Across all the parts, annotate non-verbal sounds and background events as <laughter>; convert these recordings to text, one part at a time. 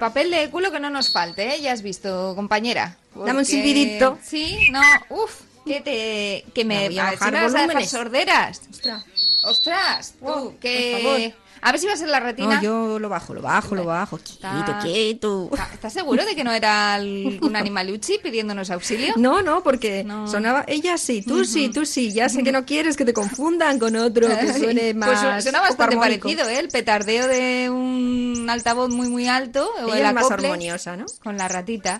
Papel de culo que no nos falte, ¿eh? Ya has visto, compañera. Dame un Porque- silbidito. Sí, no, uf, que te... Que me... voy a a ver si bajar me vas a dejar sorderas. Ostras. Ostras, tú, Oh, que... por favor. A ver si va a ser la retina. No, yo lo bajo, lo bajo, lo bajo. Quieto, quieto. ¿Está- ¿Estás seguro de que no era un animaluchi pidiéndonos auxilio? No, no, porque No. sonaba ella sí, tú sí, tú sí. Ya sé que no quieres que te confundan con otro que <laughs> suene más. Pues su- suena bastante armónico. parecido, ¿eh? El petardeo de un altavoz muy, muy alto. o Ella el es más armoniosa, ¿no? Con la ratita.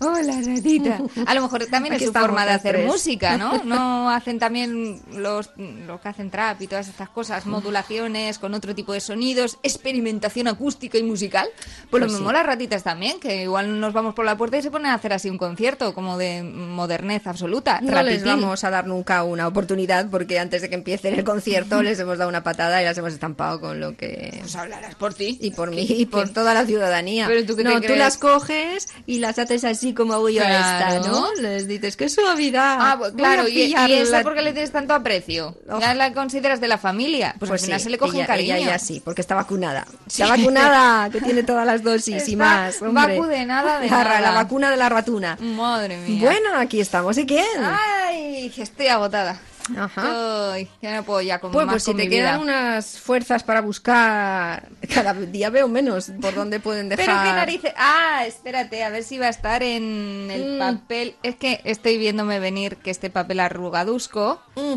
¡Oh, la ratita! A lo mejor también Aquí es su forma de hacer tres. música, ¿no? <laughs> No hacen también los, los que hacen trap y todas estas cosas, modulaciones con otro tipo de sonidos, experimentación acústica y musical. Pues, lo Pues mismo sí. las ratitas también, que igual nos vamos por la puerta y se ponen a hacer así un concierto, como de modernez absoluta. No les vamos a dar nunca una oportunidad porque antes de que empiece el concierto les hemos dado una patada y las hemos estampado con lo que... Pues hablarás por ti. Y por mí y por toda la ciudadanía. Pero ¿tú qué te no, tú las coges y las haces así como hago yo a Claro. esta, ¿no? Les dices, qué suavidad. Ah, pues claro, y, y pillarla". esa por qué le tienes tanto aprecio. Oh. Ya la consideras de la familia. Pues, al final sí, se le coge ella, cariño. Ella, ella sí, porque está vacunada. Está vacunada, que tiene todas las dosis y más. Hombre. vacudenada de la, nada. la vacuna de la ratuna. Madre mía. Bueno, aquí estamos. ¿Y quién? Ay, estoy agotada. Ajá. Ay, que no puedo ya con Pues, más pues si con te mi quedan vida. unas fuerzas para buscar, cada día veo menos por dónde pueden dejar. Pero qué narices. Ah, espérate, a ver si va a estar en el Mm. papel. Es que estoy viéndome venir que este papel arrugadusco. Mm,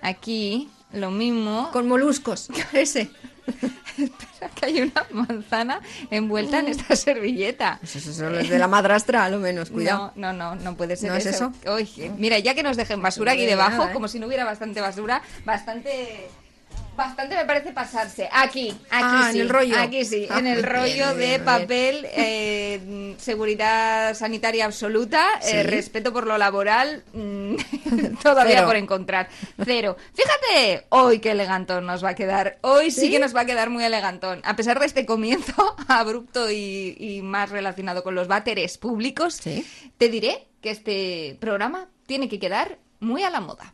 Aquí, lo mismo. con moluscos, <laughs> ese. <laughs> que hay una manzana envuelta en esta servilleta. Pues son los de la madrastra, a lo menos, cuidado. No, no, no, no puede ser ¿No es eso? Oye, mira, ya que nos dejen basura No aquí debajo, nada, ¿eh? como si no hubiera bastante basura, bastante... Bastante me parece pasarse. Aquí, aquí Ah, en sí. el rollo. Aquí sí, Ah, en el bien, rollo de bien, papel, eh, seguridad sanitaria absoluta, eh, respeto por lo laboral, mm, <laughs> todavía Cero. por encontrar. Cero. Fíjate, hoy qué elegantón nos va a quedar. Hoy sí, ¿Sí? que nos va a quedar muy elegantón. A pesar de este comienzo <laughs> abrupto y, y más relacionado con los váteres públicos, te diré que este programa tiene que quedar muy a la moda.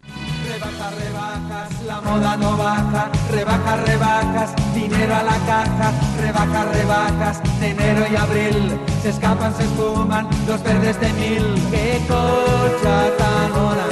Rebajas, rebajas, la moda no baja. Rebajas, rebajas, dinero a la caja. Rebajas, rebajas, enero y abril. Se escapan, se esfuman los verdes de mil. ¡Qué cocha tan mona!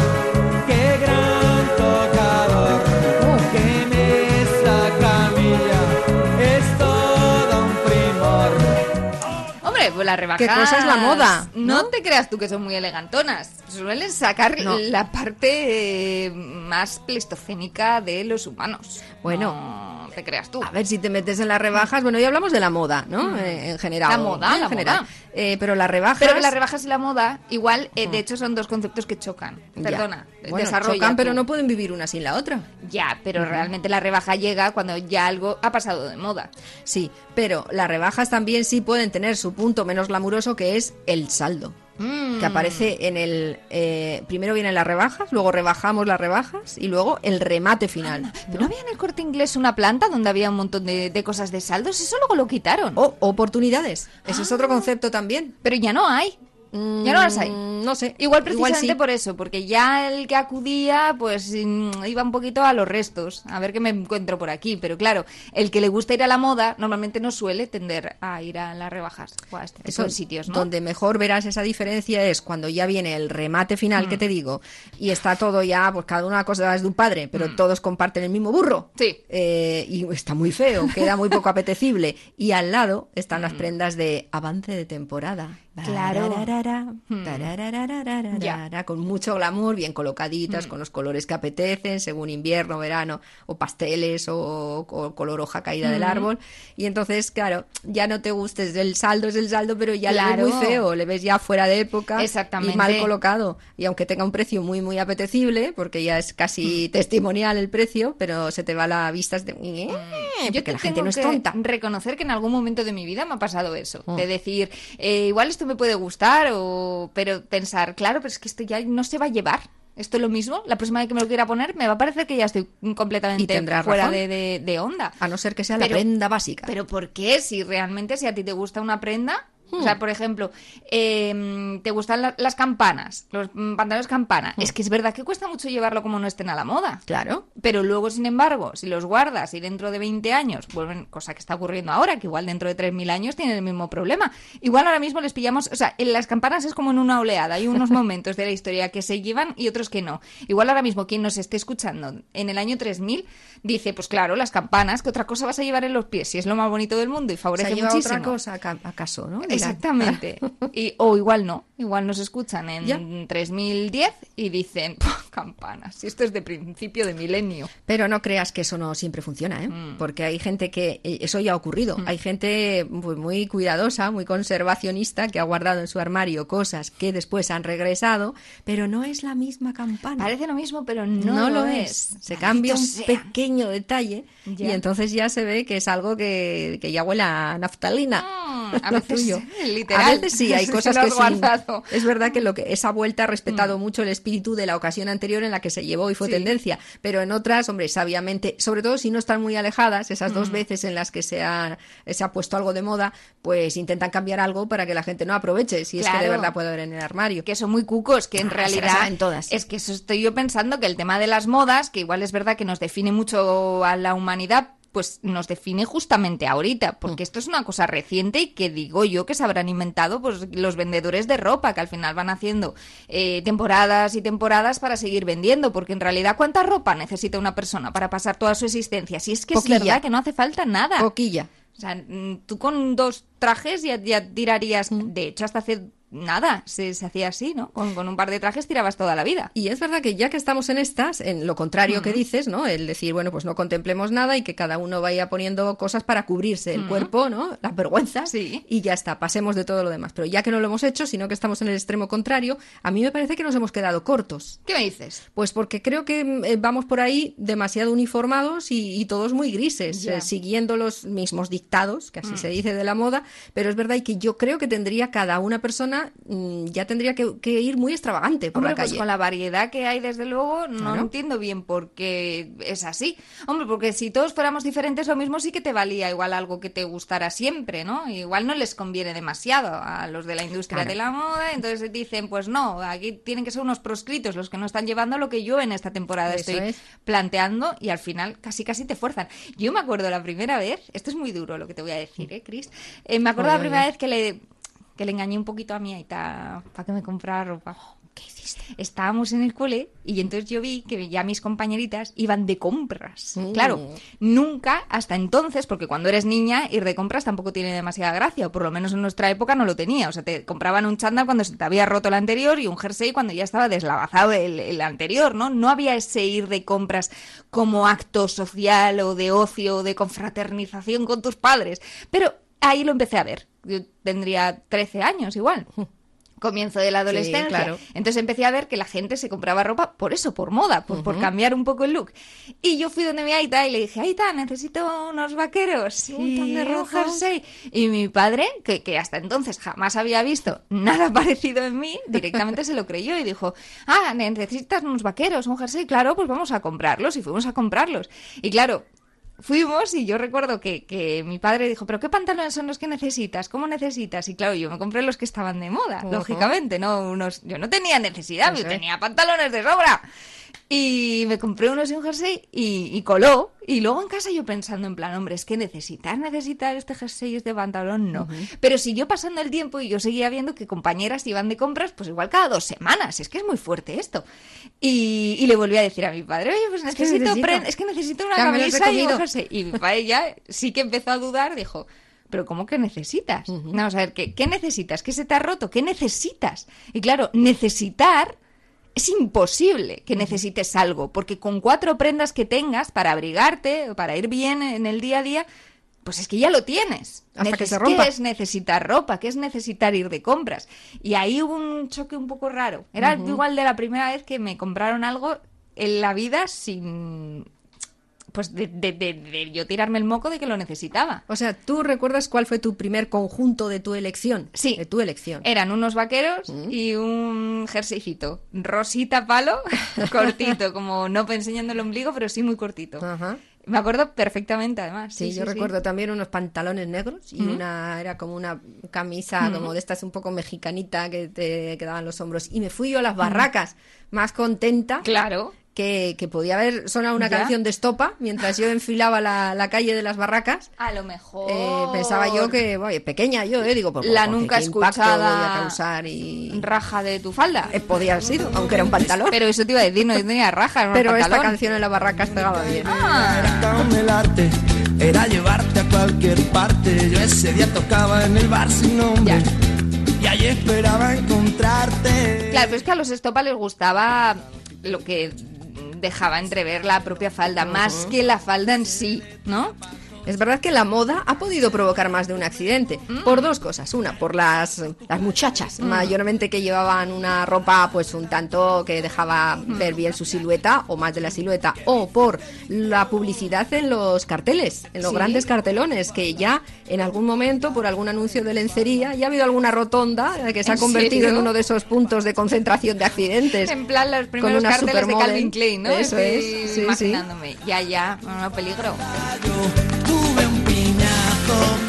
Las rebajas... ¿Qué cosa es la moda, No, no? te creas tú que son muy elegantonas. Suelen sacar No. la parte eh, más pleistocénica de los humanos. Bueno. No te creas tú. A ver si te metes en las rebajas. Bueno, ya hablamos de la moda, ¿no? Eh, en general. La moda, en la general. moda. Eh, pero las rebajas. Pero que las rebajas y la moda, igual, eh, de hecho, son dos conceptos que chocan. Perdona, Bueno, chocan, pero tú. no pueden vivir una sin la otra. Ya, pero realmente la rebaja llega cuando ya algo ha pasado de moda. Sí, pero las rebajas también sí pueden tener su punto menos glamuroso, que es el saldo. Mm. Que aparece en el. eh, primero vienen las rebajas, luego rebajamos las rebajas y luego el remate final. ¿Pero no había en el corte inglés una planta donde había un montón de, de cosas de saldos? Eso luego lo quitaron. O oportunidades. Ese es otro concepto también. Pero ya no hay. Ya no las hay. Mm, No sé. Igual precisamente sí. por eso, porque ya el que acudía, pues mm, iba un poquito a los restos, a ver qué me encuentro por aquí. Pero claro, el que le gusta ir a la moda, normalmente no suele tender a ir a las rebajas o a este tipo Eso, de sitios, ¿no? Donde mejor verás esa diferencia es cuando ya viene el remate final Mm. que te digo y está todo ya, pues cada una cosa es de un padre, pero todos comparten el mismo burro. Mm. Sí. Eh, y está muy feo, queda muy poco <laughs> apetecible. Y al lado están Mm. las prendas de avance de temporada. Claro. Hmm. Ya. Con mucho glamour, bien colocaditas, con los colores que apetecen, según invierno, verano, o pasteles, o, o color hoja caída del árbol. Y entonces, claro, ya no te gustes, el saldo es el saldo, pero ya le Claro. ves muy feo, le ves ya fuera de época Exactamente. y mal colocado. Y aunque tenga un precio muy, muy apetecible, porque ya es Hmm. casi testimonial el precio, pero se te va la vista de... Yo porque la gente no es que tonta. reconocer que en algún momento de mi vida me ha pasado eso. Mm. De decir, eh, igual esto me puede gustar, o... pero pensar, claro, pero es que esto ya no se va a llevar. Esto es lo mismo. La próxima vez que me lo quiera poner, me va a parecer que ya estoy completamente fuera de, de- de onda. A no ser que sea Pero- la prenda básica. Pero ¿por qué? Si realmente, si a ti te gusta una prenda, o sea, por ejemplo, eh, te gustan la- las campanas, los mm, pantalones campana, Hmm. es que es verdad que cuesta mucho llevarlo como no estén a la moda. Claro. Pero luego, sin embargo, si los guardas y dentro de 20 años vuelven, cosa que está ocurriendo ahora, que igual dentro de 3.000 años tienen el mismo problema. Igual ahora mismo les pillamos, o sea, en las campanas es como en una oleada, hay unos <laughs> momentos de la historia que se llevan y otros que no. Igual ahora mismo quien nos esté escuchando en el año 3000 dice, pues claro, las campanas, que otra cosa vas a llevar en los pies, si es lo más bonito del mundo y favorece llevado muchísimo. otra cosa aca- acaso, ¿no? Exactamente. <laughs> Y, o igual no, igual nos escuchan en Ya. 3010 y dicen, "Pua, campanas, si esto es de principio de milenio. Pero no creas que eso no siempre funciona, ¿eh? Mm. Porque hay gente que eh, eso ya ha ocurrido. Hay gente muy cuidadosa, muy conservacionista que ha guardado en su armario cosas que después han regresado, pero no es la misma campana. Parece lo mismo, pero no, no, lo es. Se cambia un sea. pequeño detalle Ya. y entonces ya se ve que es algo que, que ya huele a naftalina. Mm, <laughs> a lo veces, tuyo. literal. A veces sí, hay <laughs> cosas que sí. Es verdad que lo que esa vuelta ha respetado mucho el espíritu de la ocasión anterior en la que se llevó y fue Sí. tendencia, pero en otras, hombre, sabiamente, sobre todo si no están muy alejadas, esas dos veces en las que se ha, se ha puesto algo de moda, pues intentan cambiar algo para que la gente no aproveche, si es que de verdad puede haber en el armario. que son muy cucos, que en realidad saben todas. es que eso estoy yo pensando que el tema de las modas, que igual es verdad que nos define mucho a la humanidad, pues nos define justamente ahorita, porque Mm. esto es una cosa reciente y que digo yo que se habrán inventado pues los vendedores de ropa, que al final van haciendo eh, temporadas y temporadas para seguir vendiendo, porque en realidad ¿cuánta ropa necesita una persona para pasar toda su existencia? Si es que Poquilla. es verdad que no hace falta nada. Coquilla. O sea, mm, tú con dos trajes ya, ya tirarías. Mm. De hecho, hasta hace nada se, se hacía así, ¿no? Con, con un par de trajes tirabas toda la vida. Y es verdad que ya que estamos en estas, en lo contrario que dices, ¿no? El decir, bueno, pues no contemplemos nada y que cada uno vaya poniendo cosas para cubrirse el cuerpo, ¿no? Las vergüenzas. Sí. Y ya está, pasemos de todo lo demás. Pero ya que no lo hemos hecho, sino que estamos en el extremo contrario, a mí me parece que nos hemos quedado cortos. ¿Qué me dices? Pues porque creo que mm, eh, vamos por ahí demasiado uniformados y, y todos muy grises, Ya. eh, siguiendo los mismos dictados, que así se dice de la moda, pero es verdad y que yo creo que tendría cada una persona, mm, ya tendría que, que ir muy extravagante por Hombre, la pues calle. con la variedad que hay, desde luego, no Claro. entiendo bien por qué es así. Hombre, porque si todos fuéramos diferentes, lo mismo sí que te valía igual algo que te gustara siempre, ¿no? Igual no les conviene demasiado a los de la industria Claro. de la moda, entonces dicen, pues no, aquí tienen que ser unos proscritos los que no están llevando lo que yo en esta temporada Eso estoy es. planteando y al final casi casi te fuerzan. Yo me acuerdo la primera vez, esto es muy duro lo que te voy a decir, ¿eh, Chris? Eh, me acuerdo Oye, la primera oye. vez que le, que le engañé un poquito a mi aita para que me comprara ropa. ¿Qué hiciste? Estábamos en el cole y entonces yo vi que ya mis compañeritas iban de compras. Mm. Claro, nunca hasta entonces, porque cuando eres niña ir de compras tampoco tiene demasiada gracia, o por lo menos en nuestra época no lo tenía. O sea, te compraban un chándal cuando se te había roto el anterior y un jersey cuando ya estaba deslavazado el, el anterior, ¿no? No había ese ir de compras como acto social o de ocio o de confraternización con tus padres. Pero ahí lo empecé a ver. Yo tendría 13 años igual. Comienzo de la adolescencia. claro. Entonces empecé a ver que la gente se compraba ropa por eso, por moda, por, por cambiar un poco el look. Y yo fui donde mi Aita y le dije, Aita, necesito unos vaqueros Un tan de un rojo". jersey. Y mi padre, que, que hasta entonces jamás había visto nada <laughs> parecido en mí, directamente se lo creyó y dijo, ah, necesitas unos vaqueros, un jersey, claro, pues vamos a comprarlos. Y fuimos a comprarlos. Y claro, fuimos y yo recuerdo que, que mi padre dijo, pero ¿qué pantalones son los que necesitas? ¿Cómo necesitas? Y claro, yo me compré los que estaban de moda, lógicamente, no unos, yo no tenía necesidad, yo es. tenía pantalones de sobra. Y me compré unos y un jersey y, y coló. Y luego en casa yo pensando en plan, hombre, es que necesitar, necesitar este jersey y este pantalón, no. Pero siguió pasando el tiempo y yo seguía viendo que compañeras iban de compras, pues igual cada dos semanas. Es que es muy fuerte esto. Y, y le volví a decir a mi padre, oye, pues necesito, es que necesito una Ya camisa y un jersey. Y mi padre ya sí que empezó a dudar, dijo, pero ¿cómo que necesitas? Vamos a ver, ¿qué, ¿qué necesitas? ¿Qué se te ha roto? ¿Qué necesitas? Y claro, necesitar es imposible que necesites algo, porque con cuatro prendas que tengas para abrigarte, para ir bien en el día a día, pues es que ya lo tienes. Hasta que Neces- se rompa. ¿Qué es necesitar ropa? ¿Qué es necesitar ir de compras? Y ahí hubo un choque un poco raro. Era igual de la primera vez que me compraron algo en la vida sin... Pues de, de- de- de yo tirarme el moco de que lo necesitaba. O sea, ¿tú recuerdas cuál fue tu primer conjunto de tu elección? Sí. De tu elección. Eran unos vaqueros y un jerseycito. Rosita palo, <laughs> cortito, como no enseñando el ombligo, pero sí muy cortito. Ajá. Me acuerdo perfectamente, además. Sí, yo recuerdo también unos pantalones negros y una era como una camisa como de estas un poco mexicanita que te quedaban los hombros y me fui yo a las barracas más contenta Claro. Que, que podía haber sonado una Ya. canción de estopa mientras yo enfilaba la, la calle de las barracas. A lo mejor. Eh, pensaba yo que, oye, pequeña yo, eh, digo, pues, La nunca escuchada a causar y Raja de tu falda. eh, podía haber sido, aunque era un pantalón. Pero eso te iba a decir, no tenía raja, era un Pero esta pantalón. canción en las barracas pegaba bien. Ah, era llevarte a cualquier parte. Yo ese día tocaba en el bar sin nombre y allí esperaba encontrarte. Claro, pero es que a los estopa les gustaba lo que dejaba entrever la propia falda, más que la falda en sí, ¿no? Es verdad que la moda ha podido provocar más de un accidente Mm. por dos cosas. Una, por las, las muchachas, mayormente que llevaban una ropa pues un tanto que dejaba Mm. ver bien su silueta o más de la silueta. O por la publicidad en los carteles, en los Sí. grandes cartelones, que ya en algún momento por algún anuncio de lencería ya ha habido alguna rotonda que se ha ¿En convertido en uno de esos puntos de concentración de accidentes. En plan los primeros una carteles de. Calvin Klein, ¿no? Eso Estoy es, sí, sí. imaginándome. Ya, ya, no, no, peligro. Tuve un piñazo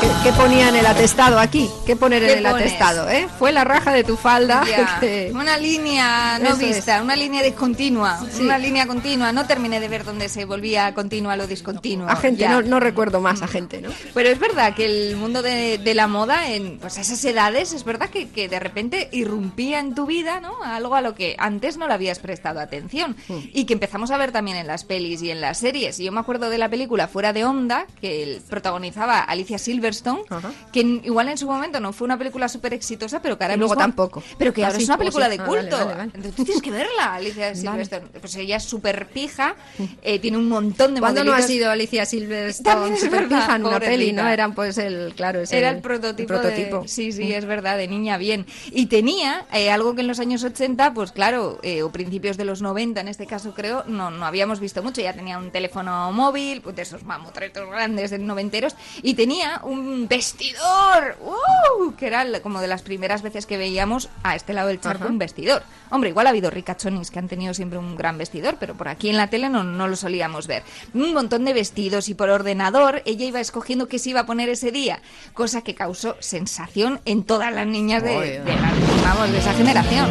¿Qué, qué ponía en el atestado aquí? ¿Qué poner ¿Qué en el pones? atestado? ¿eh? Fue la raja de tu falda. <laughs> Que- Una línea no Eso vista, es. una línea discontinua, Sí. una línea continua. No terminé de ver dónde se volvía continua lo discontinuo. A gente, no, no recuerdo más a gente, ¿no? Pero es verdad que el mundo de, de la moda, en pues, esas edades, es verdad que, que de repente irrumpía en tu vida, ¿no? Algo a lo que antes no le habías prestado atención. Hmm. Y que empezamos a ver también en las pelis y en las series. Y yo me acuerdo de la película Fuera de Onda, que el- protagonizaba Alicia Silverstone, Ajá. que igual en su momento no fue una película súper exitosa, pero que ahora Y luego mismo- tampoco. Pero que ahora es una película de Ah, vale, culto. vale, vale. Entonces tú tienes que verla, Alicia Silverstone. Pues ella es súper pija, eh, tiene un montón de ¿Cuándo no ha sido Alicia Silverstone verdad, pija en una peli, no? Eran pues el, claro, es Era el prototipo. el prototipo. Mm. de- sí, sí, es verdad, de niña bien. Y tenía eh, algo que en los años 80, pues claro, eh, o principios de los 90 en este caso creo, no, no habíamos visto mucho. Ya tenía un teléfono móvil, pues de esos mamotretos grandes de noventeros, y tenía un vestidor, ¡uh! que era como de las primeras veces que veíamos a este lado del charco Ajá. un vestidor. Hombre, igual ha habido ricachonis que han tenido siempre un gran vestidor, pero por aquí en la tele no, no lo solíamos ver. Un montón de vestidos y por ordenador ella iba escogiendo qué se iba a poner ese día, cosa que causó sensación en todas las niñas de, Oye. de la- vamos, de esa generación.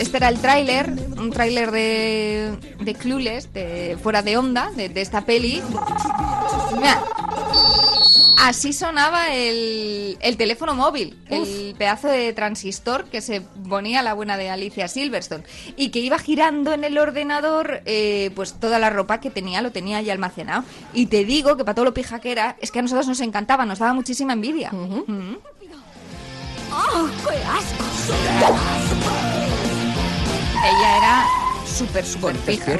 Este era el tráiler, un tráiler de, de Clueless, de Fuera de Onda, de, de esta peli. Mira, así sonaba el, el teléfono móvil, el pedazo de transistor que se ponía la buena de Alicia Silverstone y que iba girando en el ordenador, eh, pues toda la ropa que tenía lo tenía ya almacenado. Y te digo que para todo lo pija que era, es que a nosotros nos encantaba, nos daba muchísima envidia. Ujú. Ella era súper, súper pija.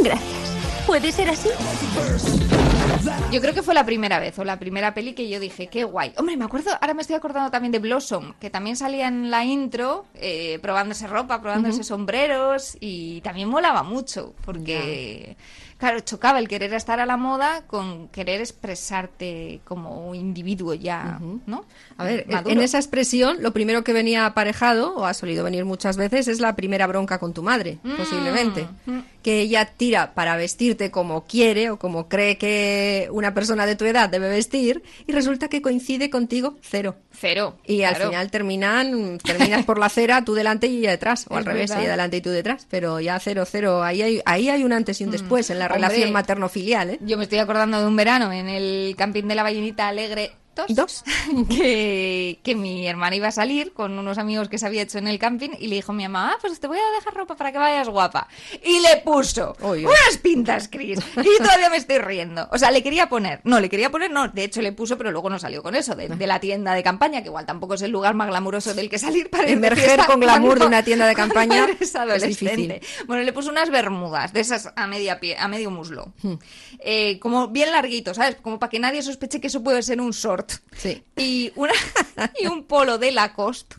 Gracias. ¿Puede ser así? Yo creo que fue la primera vez o la primera peli que yo dije, qué guay. Hombre, me acuerdo, ahora me estoy acordando también de Blossom, que también salía en la intro eh, probándose ropa, probándose sombreros y también molaba mucho porque Claro, chocaba el querer estar a la moda con querer expresarte como individuo ya, ¿no? A ver, Maduro. en esa expresión, lo primero que venía aparejado, o ha solido venir muchas veces, es la primera bronca con tu madre, Mm, posiblemente. Que ella tira para vestirte como quiere o como cree que una persona de tu edad debe vestir, y resulta que coincide contigo cero. Cero. Y al final terminan, terminas por la acera, tú delante y ella detrás, o <laughs> al revés, verdad. ella delante y tú detrás, pero ya cero, cero, ahí hay, ahí hay un antes y un después en la Mm. Relación materno-filial, ¿eh? Yo me estoy acordando de un verano en el camping de la Ballenita Alegre 2, Dos. <laughs> que, que mi hermana iba a salir con unos amigos que se había hecho en el camping y le dijo a mi mamá, ah, pues te voy a dejar ropa para que vayas guapa. Y le puso unas pintas, Cris. Y todavía me estoy riendo. O sea, le quería poner, no, le quería poner, no, de hecho le puso, pero luego no salió con eso, de, de la tienda de campaña, que igual tampoco es el lugar más glamuroso del que salir para Emerger con glamour cuando- de una tienda de <laughs> campaña es difícil. Bueno, le puso unas bermudas de esas a media pie, a medio muslo. Hmm. Eh, como bien larguito, ¿sabes? Como para que nadie sospeche que eso puede ser un short. Sí. Y, una, <laughs> y un polo de Lacoste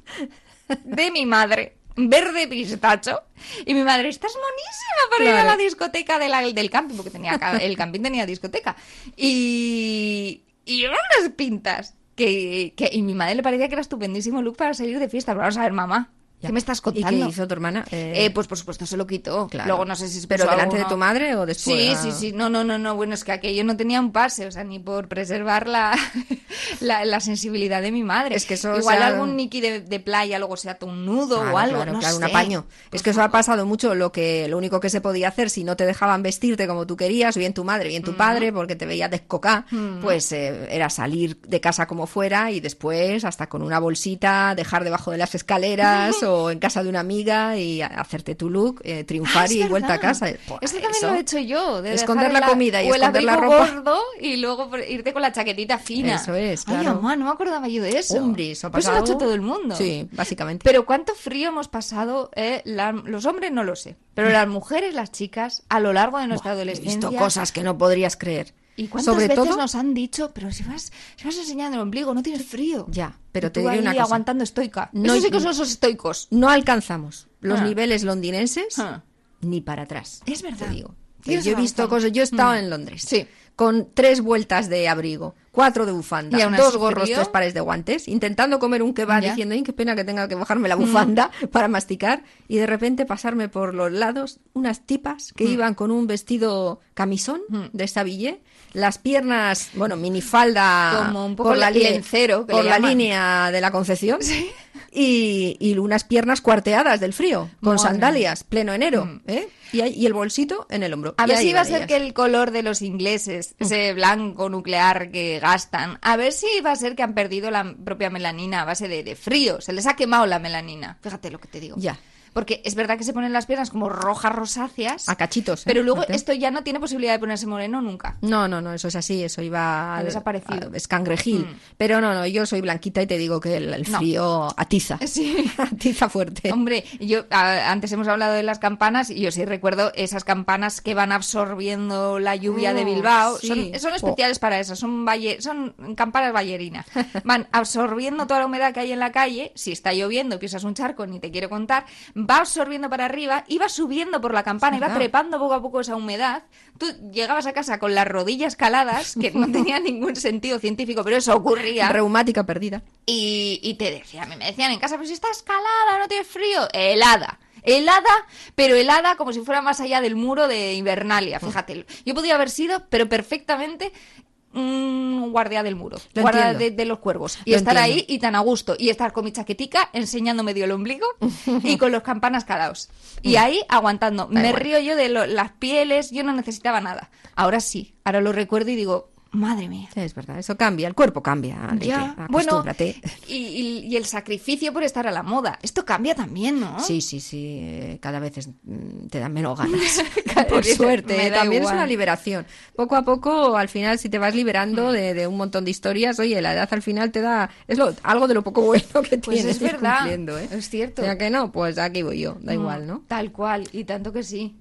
de mi madre, verde pistacho. Y mi madre, estás monísima para ir a la discoteca de la- del camping, porque tenía, el camping tenía discoteca. Y, y unas pintas. Que, que- y mi madre le parecía que era estupendísimo look para salir de fiesta. Pero vamos a ver, mamá. ¿Qué me estás ¿Y contando? qué hizo tu hermana? Eh, Eh, pues por supuesto se lo quitó. Claro. Luego no sé si se ¿Pero delante de tu madre o después? Sí, Ah. sí, sí. No, no, no, no. Bueno, es que aquello no tenía un pase, o sea, ni por preservar la, <laughs> la, la sensibilidad de mi madre. Es que eso Igual se ha- algún Nicky de, de playa luego se ata un nudo Claro, o algo. claro, no claro, un sé. apaño. Por Es que eso ha pasado mucho. Lo que lo único que se podía hacer si no te dejaban vestirte como tú querías, bien tu madre, bien tu Mm. padre, porque te veía descocá, pues eh, era salir de casa como fuera y después hasta con una bolsita dejar debajo de las escaleras o <laughs> en casa de una amiga y hacerte tu look, eh, triunfar Ah, y vuelta a casa. Pues Eso también eso. lo he hecho yo. De Esconder la comida y o el esconder la ropa. gordo y luego irte con la chaquetita fina. Eso es, Ay, claro. mamá, no me acordaba yo de eso. Hombre, eso ha Pues lo ha hecho pasado. todo el mundo. Sí, básicamente. Pero cuánto frío hemos pasado, eh, la- los hombres no lo sé, pero las mujeres, las chicas, a lo largo de nuestra He adolescencia. visto cosas que no podrías creer. ¿Y cuántas Sobre veces todo, nos han dicho, pero si vas, si vas enseñando el ombligo, no tienes frío? Ya, pero Y te tú diré ahí una cosa. aguantando estoica. No- Eso sí que son esos estoicos. no alcanzamos los Ah. niveles londinenses Ah. ni para atrás. Es verdad. Te digo. Yo he visto cosas, yo he estado Mm. en Londres. Sí. Con tres vueltas de abrigo, cuatro de bufanda, dos gorros, frío. tres pares de guantes, intentando comer un kebab Ya. Mm. diciendo, "Ay, qué pena que tenga que bajarme la bufanda <laughs> <laughs> para masticar, y de repente pasarme por los lados unas tipas Mm. que iban con un vestido camisón de sabillé, las piernas, bueno, minifalda Como un poco por la li- lencero, que por le la llaman. línea de la Concepción. Y, y unas piernas cuarteadas del frío, con Madre sandalias, pleno enero, ¿eh? y, y el bolsito en el hombro. Mm. A Y ver si va a ser ellas. que el color de los ingleses, ese blanco nuclear que gastan, a ver si va a ser que han perdido la propia melanina a base de, de frío. Se les ha quemado la melanina. Fíjate lo que te digo. Ya. Porque es verdad que se ponen las piernas como rojas rosáceas. A cachitos. ¿eh? Pero luego esto ya no tiene posibilidad de ponerse moreno nunca. No, no, no, eso es así, eso iba Ha desaparecido. a- escangrejil. Mm. Pero no, no, yo soy blanquita y te digo que el, el No. frío atiza. Sí. <laughs> atiza fuerte. Hombre, yo a- antes hemos hablado de las campanas y yo sí recuerdo esas campanas que van absorbiendo la lluvia de Oh, Bilbao. sí. Son, son especiales para eso, son, balle- son campanas ballerinas. <laughs> Van absorbiendo toda la humedad que hay en la calle. Si está lloviendo, pisas un charco, ni te quiero contar. Va absorbiendo para arriba va subiendo por la campana verdad. trepando poco a poco esa humedad. Tú llegabas a casa con las rodillas caladas, que no <laughs> tenía ningún sentido científico, pero eso ocurría. Reumática perdida. Y, y te decía, a mí me decían en casa, pero si está escalada, no tiene frío. Helada. Helada, pero helada como si fuera más allá del muro de Invernalia, fíjate. Yo podía haber sido, pero perfectamente, un guardia del muro, Lo guardia de, de los cuervos. Y Lo estar entiendo. ahí y tan a gusto. Y estar con mi chaquetica enseñando medio el ombligo y con los campanas calados. Y ahí aguantando. Me igual. río yo de lo- las pieles, yo no necesitaba nada. Ahora sí, ahora lo recuerdo y digo, madre mía. Sí, es verdad, eso cambia, el cuerpo cambia. Leti, Ya, bueno, acostúmbrate. y, y- y el sacrificio por estar a la moda. Esto cambia también, ¿no? Sí, sí, sí, eh, cada vez es- mm, te dan menos <laughs> ganas. Por suerte, eh, también igual. es una liberación. Poco a poco, al final, si te vas Mm. liberando de, de un montón de historias, oye, la edad al final te da es lo, algo de lo poco bueno que Pues tienes es verdad, ¿eh? es cierto. Sea que no, pues aquí voy yo, da igual, ¿no? Tal cual, y tanto que sí.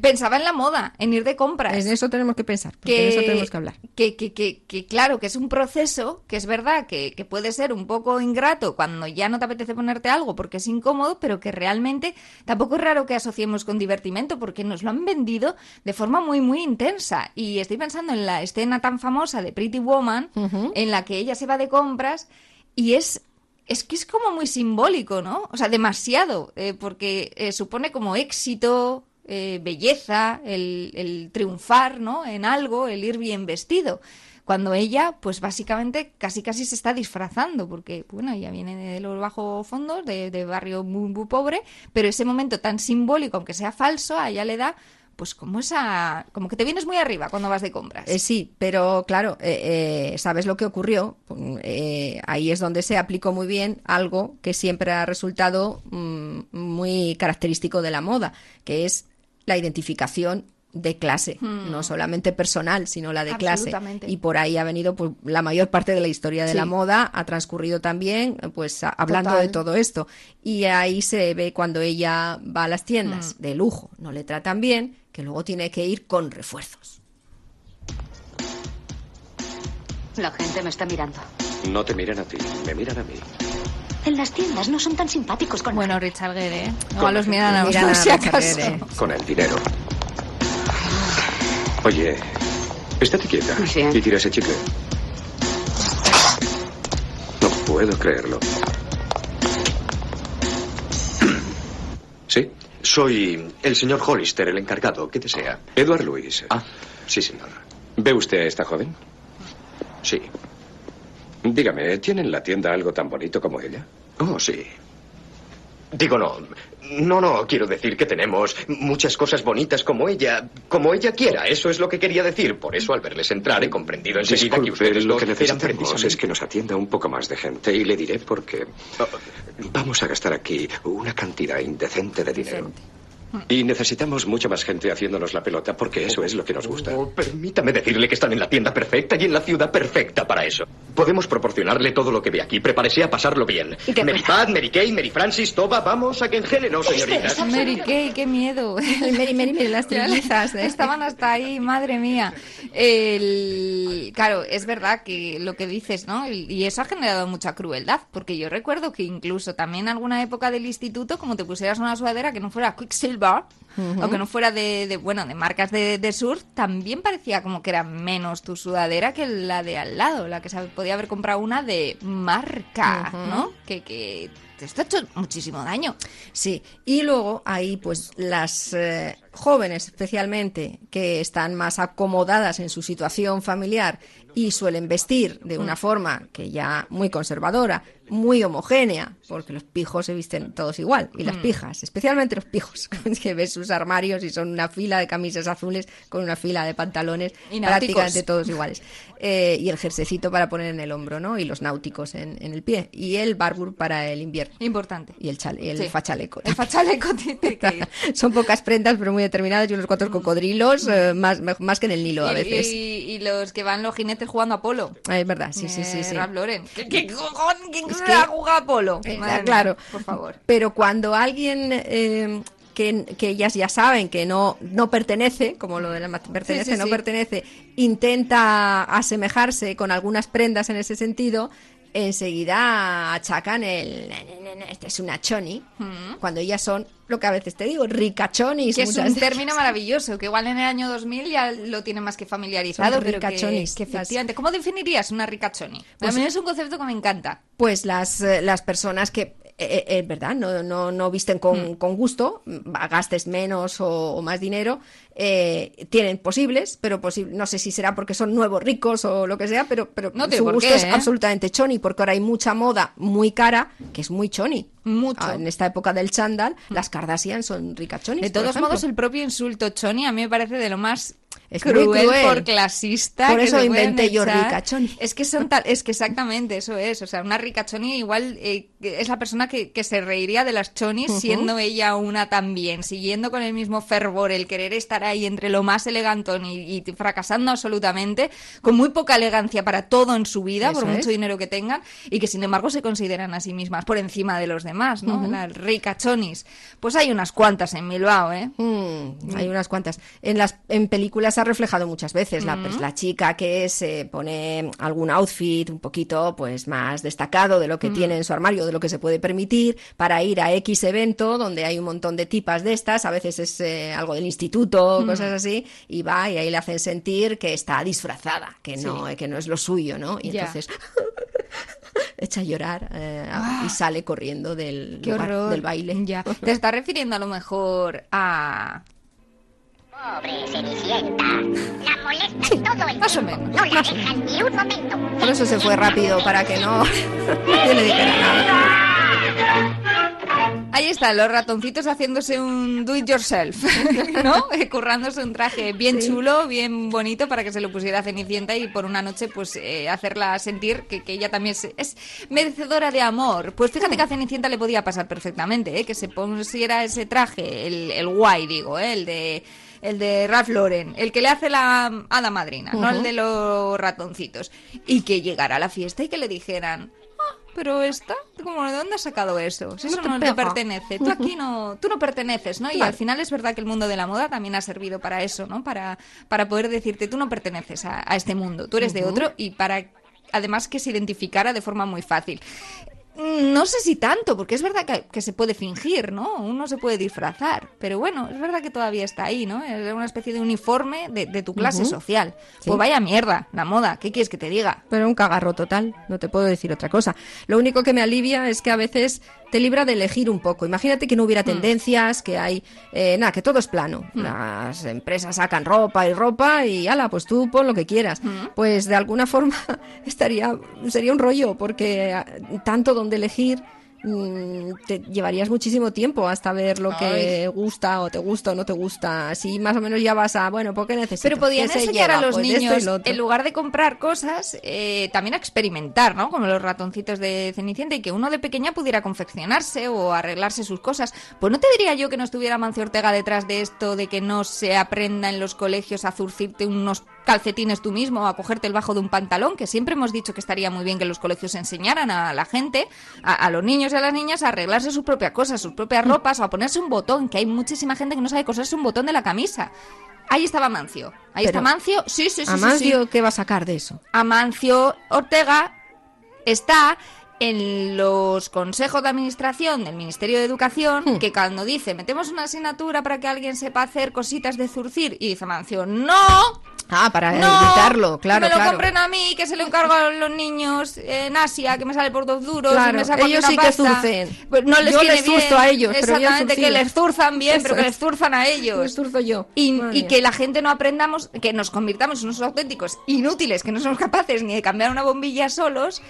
Pensaba en la moda, en ir de compras. En eso tenemos que pensar, porque en eso tenemos que hablar. Que, que, que, que, claro, que es un proceso, que es verdad que, que puede ser un poco ingrato cuando ya no te apetece ponerte algo porque es incómodo, pero que realmente tampoco es raro que asociemos con divertimento porque nos lo han vendido de forma muy, muy intensa. Y estoy pensando en la escena tan famosa de Pretty Woman, en la que ella se va de compras y es es que es como muy simbólico, ¿no? O sea, demasiado, eh, porque eh, supone como éxito, eh, belleza, el, el triunfar, ¿no? En algo, el ir bien vestido. Cuando ella, pues básicamente casi casi se está disfrazando, porque, bueno, ella viene de los bajos fondos, de, de barrio muy, muy pobre, pero ese momento tan simbólico, aunque sea falso, a ella le da pues como esa como que te vienes muy arriba cuando vas de compras Eh, sí, pero claro, eh, ¿sabes lo que ocurrió? Ahí es donde se aplicó muy bien algo que siempre ha resultado mm, muy característico de la moda, que es la identificación de clase, no solamente personal, sino la de clase. Absolutamente. Y por ahí ha venido pues, la mayor parte de la historia de Sí. la moda, ha transcurrido también pues a- hablando Total. de todo esto. Y ahí se ve cuando ella va a las tiendas Mm. de lujo, no le tratan bien, que luego tiene que ir con refuerzos. La gente me está mirando. No te miran a ti, me miran a mí. En las tiendas no son tan simpáticos con bueno Richard Gere ¿eh? Con- igual los miran a a si acaso. Con el dinero. Oye, estate quieta Sí. y tira ese chicle. No puedo creerlo. ¿Sí? Soy el señor Hollister, el encargado. ¿Qué desea? Edward Luis. Ah, sí, señor. ¿Ve usted a esta joven? Sí. Dígame, ¿tiene en la tienda algo tan bonito como ella? Oh, sí. Digo, no. No, no, quiero decir que tenemos muchas cosas bonitas como ella, como ella quiera. Eso es lo que quería decir. Por eso, al verles entrar, he comprendido enseguida que Disculpe, ustedes lo que necesitamos precisamente- es que nos atienda un poco más de gente y le diré por qué. Vamos a gastar aquí una cantidad indecente de dinero. Y necesitamos mucha más gente haciéndonos la pelota porque eso es lo que nos gusta. Oh, permítame decirle que están en la tienda perfecta y en la ciudad perfecta para eso. Podemos proporcionarle todo lo que ve aquí. Prepárese a pasarlo bien. ¿Y qué Mary? Pat, Mary Kay, Mary Francis, Toba, vamos a que engélenos, señoritas. Mary Kay, qué miedo. <laughs> Mary, Mary, Mary, las trillizas, ¿eh? Estaban hasta ahí, madre mía. El- Claro, es verdad que lo que dices, ¿no? Y eso ha generado mucha crueldad, porque yo recuerdo que incluso también en alguna época del instituto, como te pusieras una sudadera que no fuera Quicksilver, o que no fuera de, de, bueno, de marcas de, de surf, también parecía como que era menos tu sudadera que la de al lado, la que se podía haber comprado una de marca, ¿no? Que, que esto ha hecho muchísimo daño. Sí, y luego hay pues las eh, jóvenes especialmente que están más acomodadas en su situación familiar y suelen vestir de una forma que ya muy conservadora, muy homogénea, porque los pijos se visten todos igual, y las pijas, especialmente los pijos, <laughs> que ves sus armarios y son una fila de camisas azules con una fila de pantalones prácticamente todos iguales. Eh, y el jersecito para poner en el hombro, ¿no? Y los náuticos en, en el pie. Y el barbur para el invierno. Importante. Y el, chale- el Sí. fachaleco. El fachaleco <laughs> tiene que ir. Son pocas prendas, pero muy determinadas y unos cuantos cocodrilos, eh, más, más que en el Nilo a veces. Y, y los que van los jinetes jugando a polo. Ah, es verdad, sí, sí, sí. Eh, sí. Ralph Lauren. ¿Qué, qué cojón? ¿Quién Es que- juega a polo? Mía, claro. por favor. Pero cuando alguien eh, que, que ellas ya saben que no, no pertenece, como lo de la pertenece, sí, no sí. pertenece, intenta asemejarse con algunas prendas en ese sentido, enseguida achacan el "Ne, ne, ne, ne, esta es una choni, cuando ellas son lo que a veces te digo, ricachonis. Que es un término maravilloso, que igual en el año 2000 ya lo tiene más que familiarizado, Son pero que, ricachonis, que efectivamente. ¿Cómo definirías una ricachoni? Pues- a mí es un concepto que me encanta. Pues las, eh, las personas que, eh, eh, verdad, no, no, no visten Hmm. con, con gusto, mm, gastes menos o, o más dinero, eh, tienen posibles, pero posi- no sé si será porque son nuevos ricos o lo que sea, pero, pero No su gusto qué, es ¿eh? absolutamente choni, porque ahora hay mucha moda muy cara que es muy choni. Mucho. Ah, En esta época del chándal, las Kardashian son ricachonis. De todos modos, el propio insulto choni a mí me parece de lo más Es cruel, cruel. por clasista. Por eso inventé yo ricachoni. Es que son tal, es que exactamente eso es. O sea, una ricachoni igual eh, es la persona que, que se reiría de las chonis siendo ella una también, siguiendo con el mismo fervor el querer estar ahí entre lo más elegantón y, y fracasando absolutamente, con muy poca elegancia para todo en su vida, Eso por mucho es. dinero que tengan, y que sin embargo se consideran a sí mismas por encima de los demás, ¿no? Ujú. Las ricachonis. Pues hay unas cuantas en Bilbao, ¿eh? Mm, hay unas cuantas. En las en películas se ha reflejado muchas veces la, pues, la chica que se pone algún outfit un poquito pues más destacado de lo que Mm. tiene en su armario, de lo que se puede permitir para ir a X evento donde hay un montón de tipas de estas, a veces es eh, algo del instituto, Mm. cosas así, y va y ahí le hacen sentir que está disfrazada, que no, Sí. que no es lo suyo, ¿no? Y entonces <laughs> echa a llorar eh, y sale corriendo del, Ah. Qué lugar horror. del baile. Ya. Te estás refiriendo a lo mejor a... Pobre Cenicienta. La molesta todo el más o menos, No la dejan ni un momento. Por eso se fue rápido, para que no <laughs> nadie le dijera nada. Ahí están los ratoncitos haciéndose un do it yourself, <laughs> ¿no? Eh, Currándose un traje bien chulo, bien bonito para que se lo pusiera a Cenicienta y por una noche pues eh, hacerla sentir que, que ella también es, es merecedora de amor. Pues fíjate que a Cenicienta le podía pasar perfectamente, ¿eh? que se pusiera ese traje, el, el guay digo, ¿eh? el de el de Ralph Lauren, el que le hace la hada madrina, no el de los ratoncitos, y que llegara a la fiesta y que le dijeran, "Ah, pero esta, como de dónde has sacado eso? Si No eso te no te pega". pertenece, tú aquí no, tú no perteneces, ¿no? Y al final es verdad que el mundo de la moda también ha servido para eso, ¿no? Para, para poder decirte, tú no perteneces a, a este mundo, tú eres de otro y para además que se identificara de forma muy fácil. Mm, No sé si tanto, porque es verdad que, que se puede fingir, ¿no? Uno se puede disfrazar, pero bueno, es verdad que todavía está ahí, ¿no? Es una especie de uniforme de, de tu clase social. Sí. Pues vaya mierda, la moda, ¿qué quieres que te diga? Pero un cagarro total, no te puedo decir otra cosa. Lo único que me alivia es que a veces te libra de elegir un poco. Imagínate que no hubiera tendencias, que hay, eh, nada, que todo es plano. Las empresas sacan ropa y ropa y ala, pues tú pon lo que quieras. Pues de alguna <laughs> forma estaría, sería un rollo, porque ah, tanto donde elegir mm, te llevarías muchísimo tiempo hasta ver lo que gusta o te gusta o no te gusta. Así más o menos ya vas a, bueno, ¿por qué necesito? Pero podían ¿Qué se enseñar a los Pues niños, en lugar de comprar cosas, eh, también a experimentar, ¿no? Como los ratoncitos de Cenicienta y que uno de pequeña pudiera confeccionarse o arreglarse sus cosas. Pues no te diría yo que no estuviera Mancio Ortega detrás de esto, de que no se aprenda en los colegios a zurcirte unos calcetines tú mismo o a cogerte el bajo de un pantalón, que siempre hemos dicho que estaría muy bien que los colegios enseñaran a la gente, a, a los niños y a las niñas, a arreglarse sus propias cosas, sus propias ropas o a ponerse un botón, que hay muchísima gente que no sabe coserse un botón de la camisa. Ahí estaba Mancio. Ahí Pero, está Mancio. Sí, sí, sí. sí, Amancio, sí. ¿qué va a sacar de eso? Amancio Ortega está en los consejos de administración del Ministerio de Educación Hmm. que cuando dice metemos una asignatura para que alguien sepa hacer cositas de zurcir y dice Amancio no Ah, para no, evitarlo, claro, que me lo claro. compren a mí, que se lo encargo a los niños en Asia, que me sale por dos duros, Claro, y me saco ellos sí que pasta. zurcen. Pues no les Yo les zurzo bien. a ellos, pero Exactamente, que les zurzan bien, Eso pero que es. les zurzan a ellos. Les zurzo yo. Y, que la gente no aprendamos, que nos convirtamos en unos auténticos inútiles, que no somos capaces ni de cambiar una bombilla solos.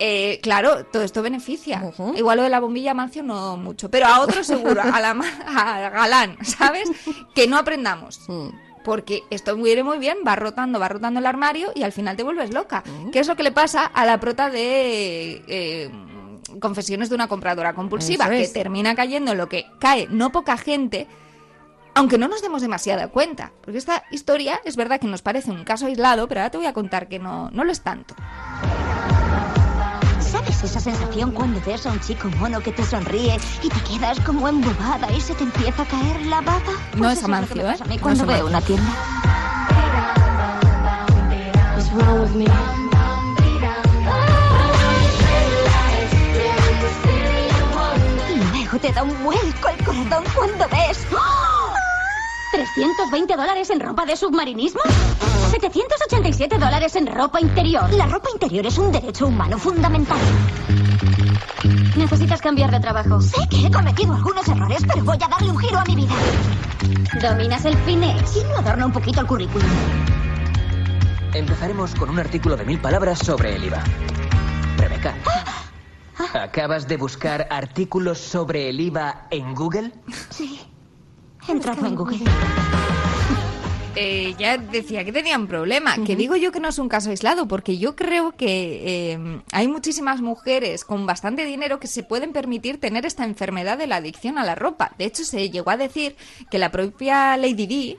eh, claro, todo esto beneficia. Igual lo de la bombilla Mancio no mucho, pero a otro seguro, a, la, a Galán, ¿sabes? <laughs> Que no aprendamos. Mm. Porque esto viene muy bien, va rotando, va rotando el armario y al final te vuelves loca. ¿Qué es lo que le pasa a la prota de eh, Confesiones de una compradora compulsiva? Eso Que es. termina cayendo en lo que cae no poca gente, aunque no nos demos demasiada cuenta. Porque esta historia es verdad que nos parece un caso aislado, pero ahora te voy a contar que no, no lo es tanto. ¿Sabes esa sensación cuando ves a un chico mono que te sonríe y te quedas como embobada y se te empieza a caer la baba? Pues No eso es Amancio, ¿eh? a mí No cuando veo una tienda. Y luego te da un vuelco el corazón cuando ves. ¡Oh! ¿320 dólares en ropa de submarinismo? 787 dólares en ropa interior. La ropa interior es un derecho humano fundamental. Necesitas cambiar de trabajo. Sé que he cometido algunos errores, pero voy a darle un giro a mi vida. ¿Dominas el Finex? ¿Quién no adorna un poquito el currículum? Empezaremos con un artículo de mil palabras sobre el IVA. Rebeca, ¿acabas de buscar artículos sobre el IVA en Google? Sí. He entrado en Google. <laughs> eh, ya decía que tenían problema. Que digo yo que no es un caso aislado, porque yo creo que eh, hay muchísimas mujeres con bastante dinero que se pueden permitir tener esta enfermedad de la adicción a la ropa. De hecho, se llegó a decir que la propia Lady Di,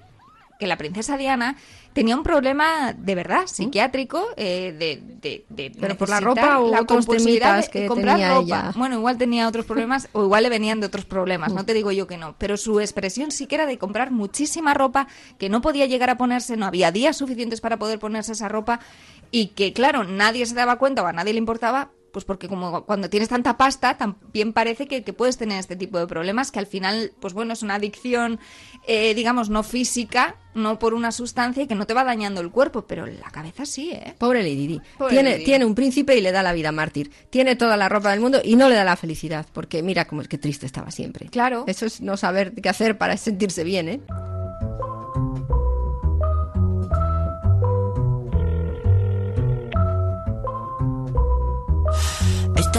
que la princesa Diana, tenía un problema de verdad psiquiátrico eh, de, de, de Pero por la ropa o la compulsividad de que comprar tenía ropa. ella. Bueno, igual tenía otros problemas o igual le venían de otros problemas, no te digo yo que no, pero su expresión sí que era de comprar muchísima ropa que no podía llegar a ponerse, no había días suficientes para poder ponerse esa ropa y que claro, nadie se daba cuenta o a nadie le importaba. Pues porque como cuando tienes tanta pasta, también parece que, que puedes tener este tipo de problemas que al final, pues bueno, es una adicción, eh, digamos, no física, no por una sustancia y que no te va dañando el cuerpo, pero la cabeza sí, ¿eh? Pobre Lady Di. Pobre Tiene, Lady tiene un príncipe y le da la vida mártir. Tiene toda la ropa del mundo y no le da la felicidad. Porque mira cómo es que triste estaba siempre. Claro. Eso es no saber qué hacer para sentirse bien, ¿eh?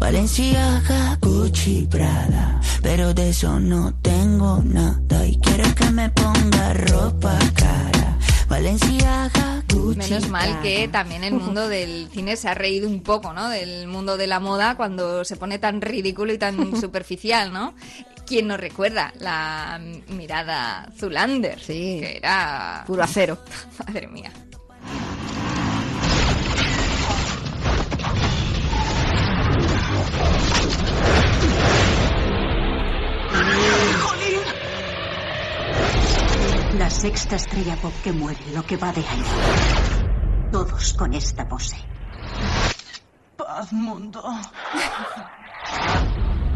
Valenciaga, Gucci, Prada. Pero de eso no tengo nada. Y quiere que me ponga ropa cara. Valenciaga, Gucci, Menos mal que también el mundo del cine se ha reído un poco, ¿no? Del mundo de la moda cuando se pone tan ridículo y tan <laughs> superficial, ¿no? ¿Quién nos recuerda la mirada Zulander? Sí. Que era... Puro acero. <laughs> Madre mía. La sexta estrella pop que muere lo que va de año. Todos con esta pose. Paz, mundo.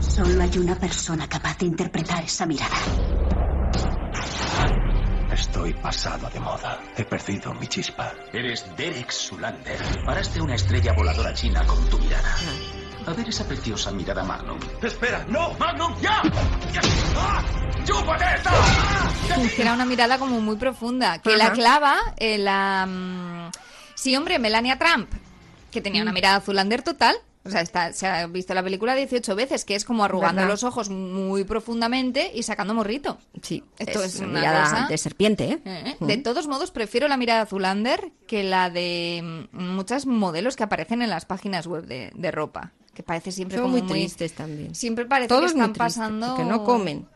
Solo hay una persona capaz de interpretar esa mirada. Estoy pasado de moda. He perdido mi chispa. Eres Derek Sulander. Paraste una estrella voladora china con tu mirada. A ver esa preciosa mirada Magnum. ¡Espera! ¡No! ¡Magnum, ya! ¡Ya! ¡Ah! ¡Chúpate esta! Que era una mirada como muy profunda, que la clava en la... mm, Sí, hombre, Melania Trump, que tenía una mirada Zulander total. O sea, está, se ha visto la película 18 veces, que es como arrugando ¿Verdad? los ojos muy profundamente y sacando morrito. Sí, Esto es, una una mirada cosa- de serpiente, ¿eh? Eh, Mm. De todos modos, prefiero la mirada Zulander que la de mm, muchas modelos que aparecen en las páginas web de, de ropa. Que parece siempre Son como muy tristes también. Siempre parece Todos que muy están tristes, pasando... porque no comen.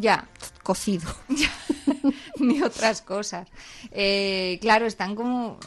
Ya. Cocido. <laughs> ni otras cosas. Eh, claro, están como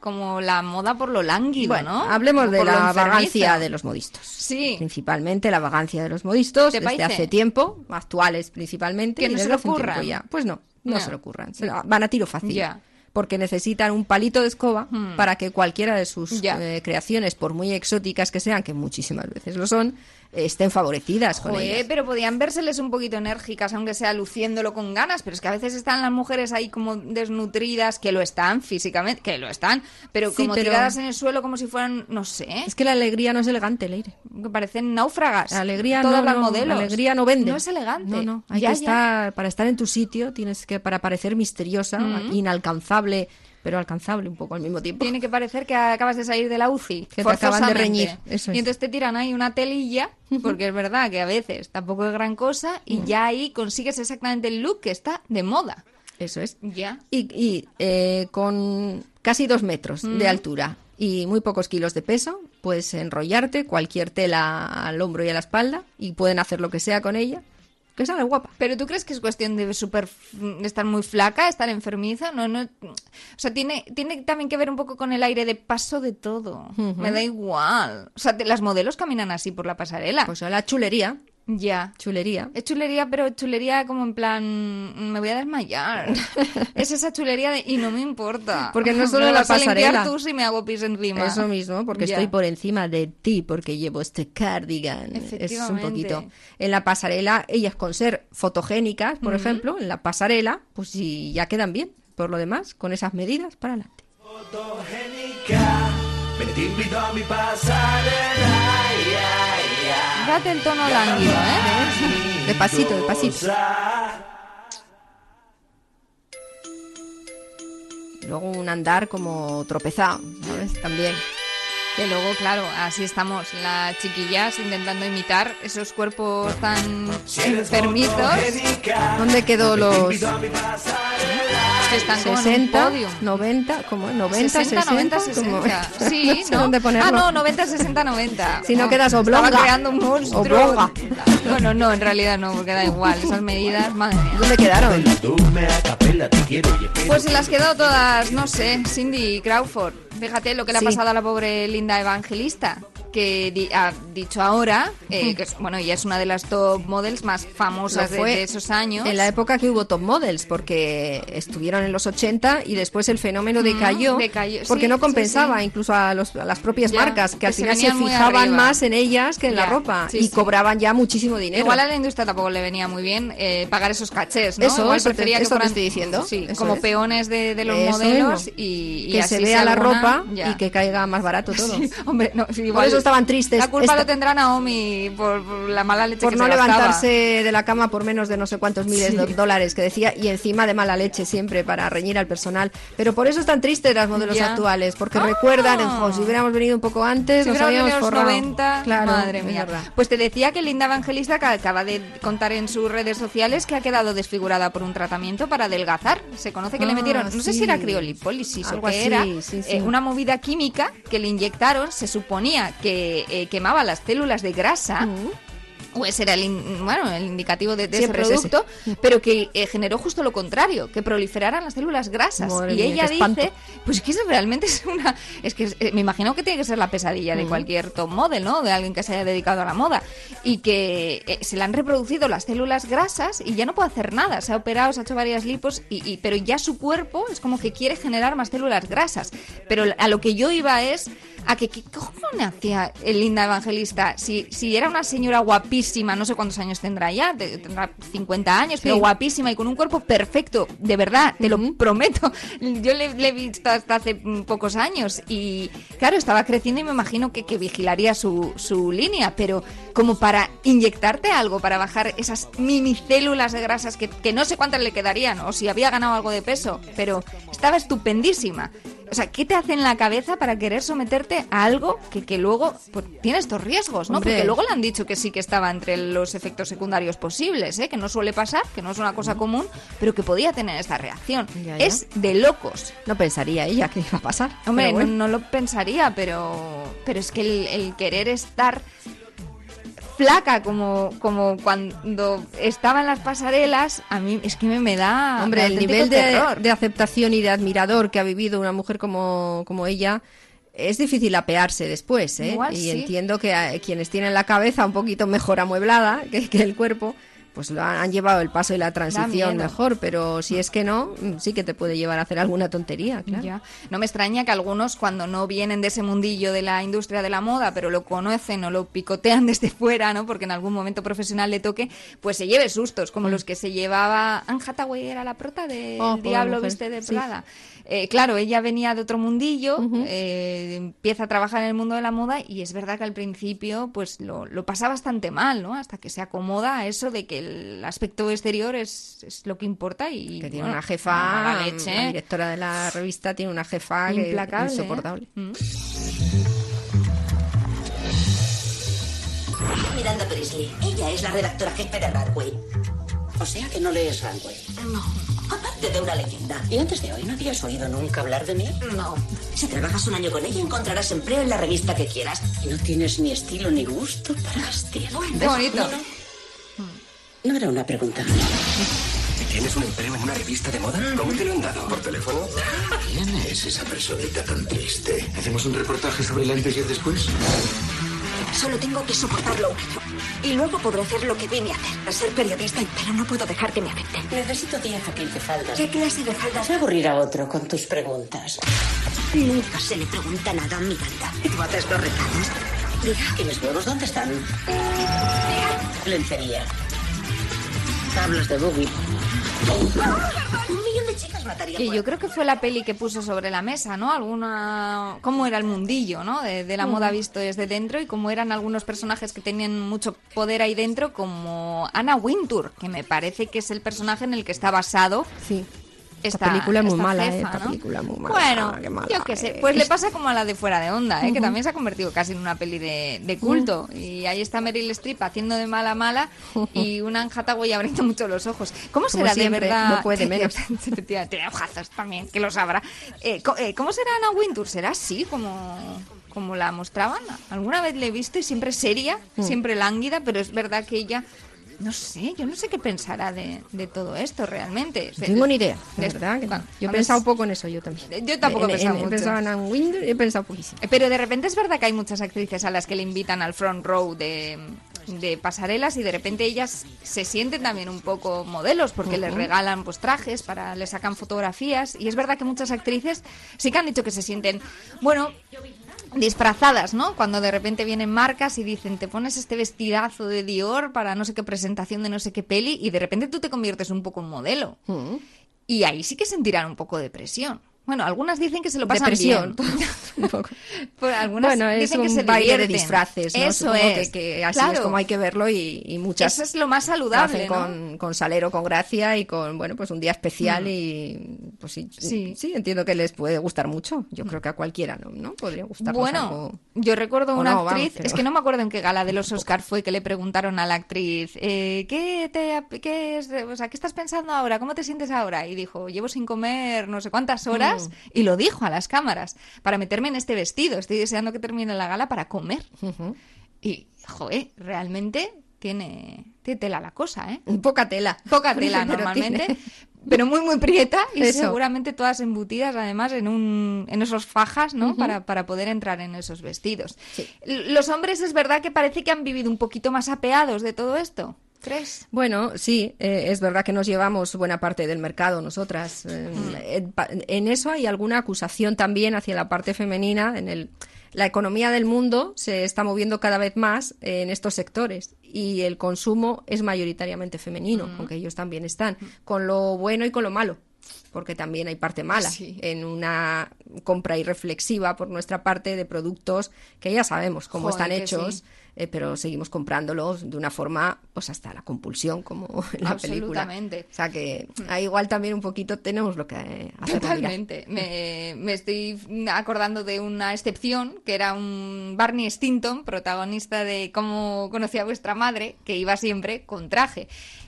como la moda por lo lánguido, Bueno, ¿no? hablemos de la vagancia de los modistos. Sí. Principalmente la vagancia de los modistos ¿Te desde parece? hace tiempo, actuales principalmente. Que no se le ocurran. ya. Pues no, no, No. se le ocurran. Se van a tiro fácil. Ya. Porque necesitan un palito de escoba Hmm. para que cualquiera de sus eh, creaciones, por muy exóticas que sean, que muchísimas veces lo son, estén favorecidas con Joder, ellas. pero podían vérseles un poquito enérgicas, aunque sea luciéndolo con ganas, pero es que a veces están las mujeres ahí como desnutridas, que lo están físicamente, que lo están, pero Sí, como pero- tiradas en el suelo como si fueran, no sé, Es que la alegría no es elegante, Leire. que parecen náufragas. La alegría Todas no, las no, modelos. La alegría no vende. No es elegante. No, no. Hay Ya, que ya. estar, para estar en tu sitio, tienes que, para parecer misteriosa, Mm. inalcanzable, pero alcanzable un poco al mismo tiempo. Tiene que parecer que acabas de salir de la UCI. Que te acaban de reñir, eso es. Y entonces te tiran ahí una telilla, porque es verdad que a veces tampoco es gran cosa, y ya ahí consigues exactamente el look que está de moda. Eso es. Ya. Y, y, eh, con casi dos metros Mm. de altura y muy pocos kilos de peso, puedes enrollarte cualquier tela al hombro y a la espalda y pueden hacer lo que sea con ella. Que sale guapa. Pero tú crees que es cuestión de super de estar muy flaca, estar enfermiza, no, no, o sea, tiene, tiene también que ver un poco con el aire de paso de todo. Me da igual. O sea, te- las modelos caminan así por la pasarela. Pues a la chulería. Ya. Chulería. Es chulería, pero chulería como en plan, me voy a desmayar. <laughs> es esa chulería de, y no me importa. Porque no <laughs> solo Me la vas a limpiar pasarela. tú si me hago pis encima. Eso mismo, porque estoy por encima de ti, porque llevo este cardigan. Es un Efectivamente. poquito. En la pasarela, ellas con ser fotogénicas, por ejemplo, en la pasarela, pues sí, ya quedan bien. por lo demás, con esas medidas, para adelante. Ven, te invito a mi pasarela. Date el tono lánguido, ¿eh? Despacito, despacito. Luego un andar como tropezado, ¿sabes? También. Que luego, claro, así estamos las chiquillas intentando imitar esos cuerpos tan enfermitos ¿Dónde quedó los que están con un 60, podium. 90, ¿cómo? 90, 60, 60, 90, como- 60. no Sí, sé ¿no? dónde ponerlo. Ah, no, 90, 60, 90. Si no Oh, quedas oblonga. Estaba creando un monstruo. Oblonga. Bueno, no, en realidad no, porque da igual. Esas medidas, madre mía. ¿Dónde quedaron? Pues se las quedó todas, no sé, Cindy Crawford. Fíjate lo que le Sí. ha pasado a la pobre Linda Evangelista, que di- ha dicho ahora, eh, que es, bueno, ella es una de las top models más famosas de, esos años. En la época que hubo top models, porque estuvieron en los 80 y después el fenómeno Mm, decayó, porque sí, no compensaba sí. incluso a, los- a las propias Ya, marcas, que, al final se fijaban arriba. más en ellas que en la ropa y cobraban ya muchísimo dinero. Igual a la industria tampoco le venía muy bien eh, pagar esos cachés, ¿no? Eso, Igual eso te- que fueran estoy diciendo, como es. peones de, de los Eso modelos y, y que así se vea la alguna- ropa ya. y que caiga más barato <laughs> todo. Hombre, no, sí, Por igual eso estaban tristes. La culpa Esta- lo tendrá Naomi por, por la mala leche por que no se levantarse de la cama por menos de no sé cuántos miles Sí. de dólares que decía y encima de mala leche siempre para reñir al personal. Pero por eso están tristes las modelos actuales, porque recuerdan, "Jo, si hubiéramos venido un poco antes, Si nos hubiéramos habíamos venido a los forrado". 90, Claro, madre mía. Pues te decía que Linda Evangelista que acaba de contar en sus redes sociales que ha quedado desfigurada por un tratamiento para adelgazar. Se conoce que le Ah, metieron, no sé si era criolipólisis Algo o qué así, era, sí, sí. eh, una movida química que le inyectaron, se suponía que eh, quemaba las células de grasa. O ese era el, in- bueno, el indicativo de, de ese Siempre es ese. producto, pero que eh, generó justo lo contrario, que proliferaran las células grasas. Madre y mía, ella dice, pues que eso realmente es una... Es que eh, me imagino que tiene que ser la pesadilla de Ujú. cualquier top model, ¿no? De alguien que se haya dedicado a la moda. Y que eh, se le han reproducido las células grasas y ya no puede hacer nada. Se ha operado, se ha hecho varias lipos, y, y- pero ya su cuerpo es como que quiere generar más células grasas. Pero a lo que yo iba es a que qué cojones hacía el Linda Evangelista si, si era una señora guapísima, no sé cuántos años tendrá ya, te- tendrá 50 años, pero Sí. guapísima y con un cuerpo perfecto, de verdad, te lo prometo. Yo le, le he visto hasta hace mm, pocos años y claro, estaba creciendo y me imagino que, que vigilaría su, su línea, pero como para inyectarte algo, para bajar esas mini células de grasas que, que no sé cuántas le quedarían o si había ganado algo de peso, pero estaba estupendísima. O sea, ¿qué te hace en la cabeza para querer someterte a algo que, que luego pues, tiene estos riesgos, ¿no? Hombre. Porque luego le han dicho que sí que estaba entre los efectos secundarios posibles, ¿eh? que no suele pasar, que no es una cosa común, pero que podía tener esta reacción. Ya, ya. Es de locos. No pensaría ella que iba a pasar. Hombre, bueno. no, no lo pensaría, pero, pero es que el, el querer estar flaca como, como cuando estaba en las pasarelas, a mí es que me, me da Hombre, el nivel de, de aceptación y de admirador que ha vivido una mujer como, como ella es difícil apearse después, ¿eh? Igual y sí. entiendo que a- quienes tienen la cabeza un poquito mejor amueblada que, que el cuerpo, pues lo han, han llevado el paso y la transición mejor, pero si es que no, mm, sí que te puede llevar a hacer alguna tontería, claro. Ya. No me extraña que algunos cuando no vienen de ese mundillo de la industria de la moda, pero lo conocen o lo picotean <laughs> desde fuera, ¿no? Porque en algún momento profesional le toque, pues se lleve sustos, como los que se llevaba Anne Hathaway era la prota de Mm. Oh, Diablo viste de Sí. Prada. Eh, claro, ella venía de otro mundillo, eh, empieza a trabajar en el mundo de la moda y es verdad que al principio pues lo, lo pasa bastante mal, ¿no? Hasta que se acomoda a eso de que el aspecto exterior es, es lo que importa y Que tiene bueno, una jefa, mala leche. la directora de la revista tiene una jefa que- Implacable, ¿eh? insoportable. Miranda Priestley. Ella es la redactora jefe de Radway. O sea que no lees Radway. No. Aparte de una leyenda. ¿Y antes de hoy no habías oído nunca hablar de mí? No. Si trabajas un año con ella encontrarás empleo en la revista que quieras. Y no tienes ni estilo ni gusto para vestir. Qué bonito. No era una pregunta. ¿Tienes un empleo en una revista de moda? ¿Cómo te lo han dado? ¿Por teléfono? ¿Quién es esa personita tan triste? ¿Hacemos un reportaje sobre el antes y el después? Solo tengo que soportarlo un año. Y luego podré hacer lo que vine a hacer, a ser periodista, pero no puedo dejar que me afecte. Necesito 10 o 15 faldas. ¿Qué clase de faldas? Voy a aburrir a otro con tus preguntas. Nunca se le pregunta nada a Miranda. ¿Y tú haces los recados? Diga, ¿y mis huevos dónde están? Lencería. Tablas de boogie. Un millón de chicas mataría Que por- yo creo que fue la peli que puso sobre la mesa, ¿no? Alguna... Cómo era el mundillo, ¿no? De, de la moda visto desde dentro y cómo eran algunos personajes que tenían mucho poder ahí dentro, como Anna Wintour, que me parece que es el personaje en el que está basado. Sí. Esta, Esta película es muy esta mala, ¿eh? Esta ¿no? película es muy mala. Bueno, qué mala yo qué sé. es. Pues le pasa como a la de Fuera de Onda, ¿eh? que también se ha convertido casi en una peli de, de culto. Y ahí está Meryl Streep haciendo de mala mala y una Hathaway abriendo mucho los ojos. ¿Cómo Como será siempre, de verdad? no puede <laughs> menos. <laughs> Tiene ojazos también, que lo sabrá. Eh, eh, ¿Cómo será Anna Wintour? ¿Será así como, como la mostraban? Alguna vez le he visto y siempre seria, Mm. siempre lánguida, pero es verdad que ella... No sé, yo no sé qué pensará de, de todo esto realmente. No tengo ni idea, de verdad. que Yo he pensado es- poco en eso, yo también. Yo tampoco he En- pensado en- He mucho. pensado en y he pensado poquísimo. Pero de repente es verdad que hay muchas actrices a las que le invitan al front row de, de pasarelas y de repente ellas se sienten también un poco modelos porque les regalan pues trajes, para les sacan fotografías y es verdad que muchas actrices sí que han dicho que se sienten, bueno, disfrazadas, ¿no? Cuando de repente vienen marcas y dicen, te pones este vestidazo de Dior para no sé qué presentación de no sé qué peli y de repente tú te conviertes un poco en modelo. Mm. Y ahí sí que sentirán un poco de presión. Bueno, algunas dicen que se lo pasan Depresión. bien. <laughs> Pues algunas bueno, es dicen un que se baile de disfraces, ¿no? Eso Supongo es. Que, que así Claro. es como hay que verlo y, y muchas Eso es lo más lo saludable, hacen ¿no? con, con salero, con gracia y con, bueno, pues un día especial Mm. y pues sí, Sí. sí, entiendo que les puede gustar mucho. Yo creo que a cualquiera, ¿no? ¿No? Podría gustarnos Bueno, algo. yo recuerdo una no, vamos, actriz, pero- es que no me acuerdo en qué gala de los Oscar fue que le preguntaron a la actriz, eh, ¿qué, te, qué, es, o sea, ¿qué estás pensando ahora? ¿Cómo te sientes ahora? Y dijo, llevo sin comer no sé cuántas horas, Mm. Y lo dijo a las cámaras, para meterme en este vestido, estoy deseando que termine la gala para comer. Y, joder, realmente tiene, tiene tela la cosa, ¿eh? Poca tela. Poca <laughs> tela Pero normalmente, tiene. pero muy, muy prieta y Eso. seguramente todas embutidas además en, un, en esos fajas, ¿no? Para, para poder entrar en esos vestidos. Los hombres es verdad que parece que han vivido un poquito más apeados de todo esto. ¿Crees? Bueno, sí, eh, es verdad que nos llevamos buena parte del mercado nosotras. Eh, Mm. en, eso hay alguna acusación también hacia la parte femenina. En el, la economía del mundo se está moviendo cada vez más en estos sectores y el consumo es mayoritariamente femenino, Mm. aunque ellos también están, con lo bueno y con lo malo. Porque también hay parte mala Sí. en una compra irreflexiva por nuestra parte de productos que ya sabemos cómo Joder, están hechos, sí. eh, pero seguimos comprándolos de una forma, pues hasta la compulsión, como <laughs> en la película. Absolutamente. O sea que ahí igual también un poquito tenemos lo que eh, hacer. Totalmente. Me, me estoy acordando de una excepción, que era un Barney Stinton, protagonista de Cómo conocí a vuestra madre, que iba siempre con traje.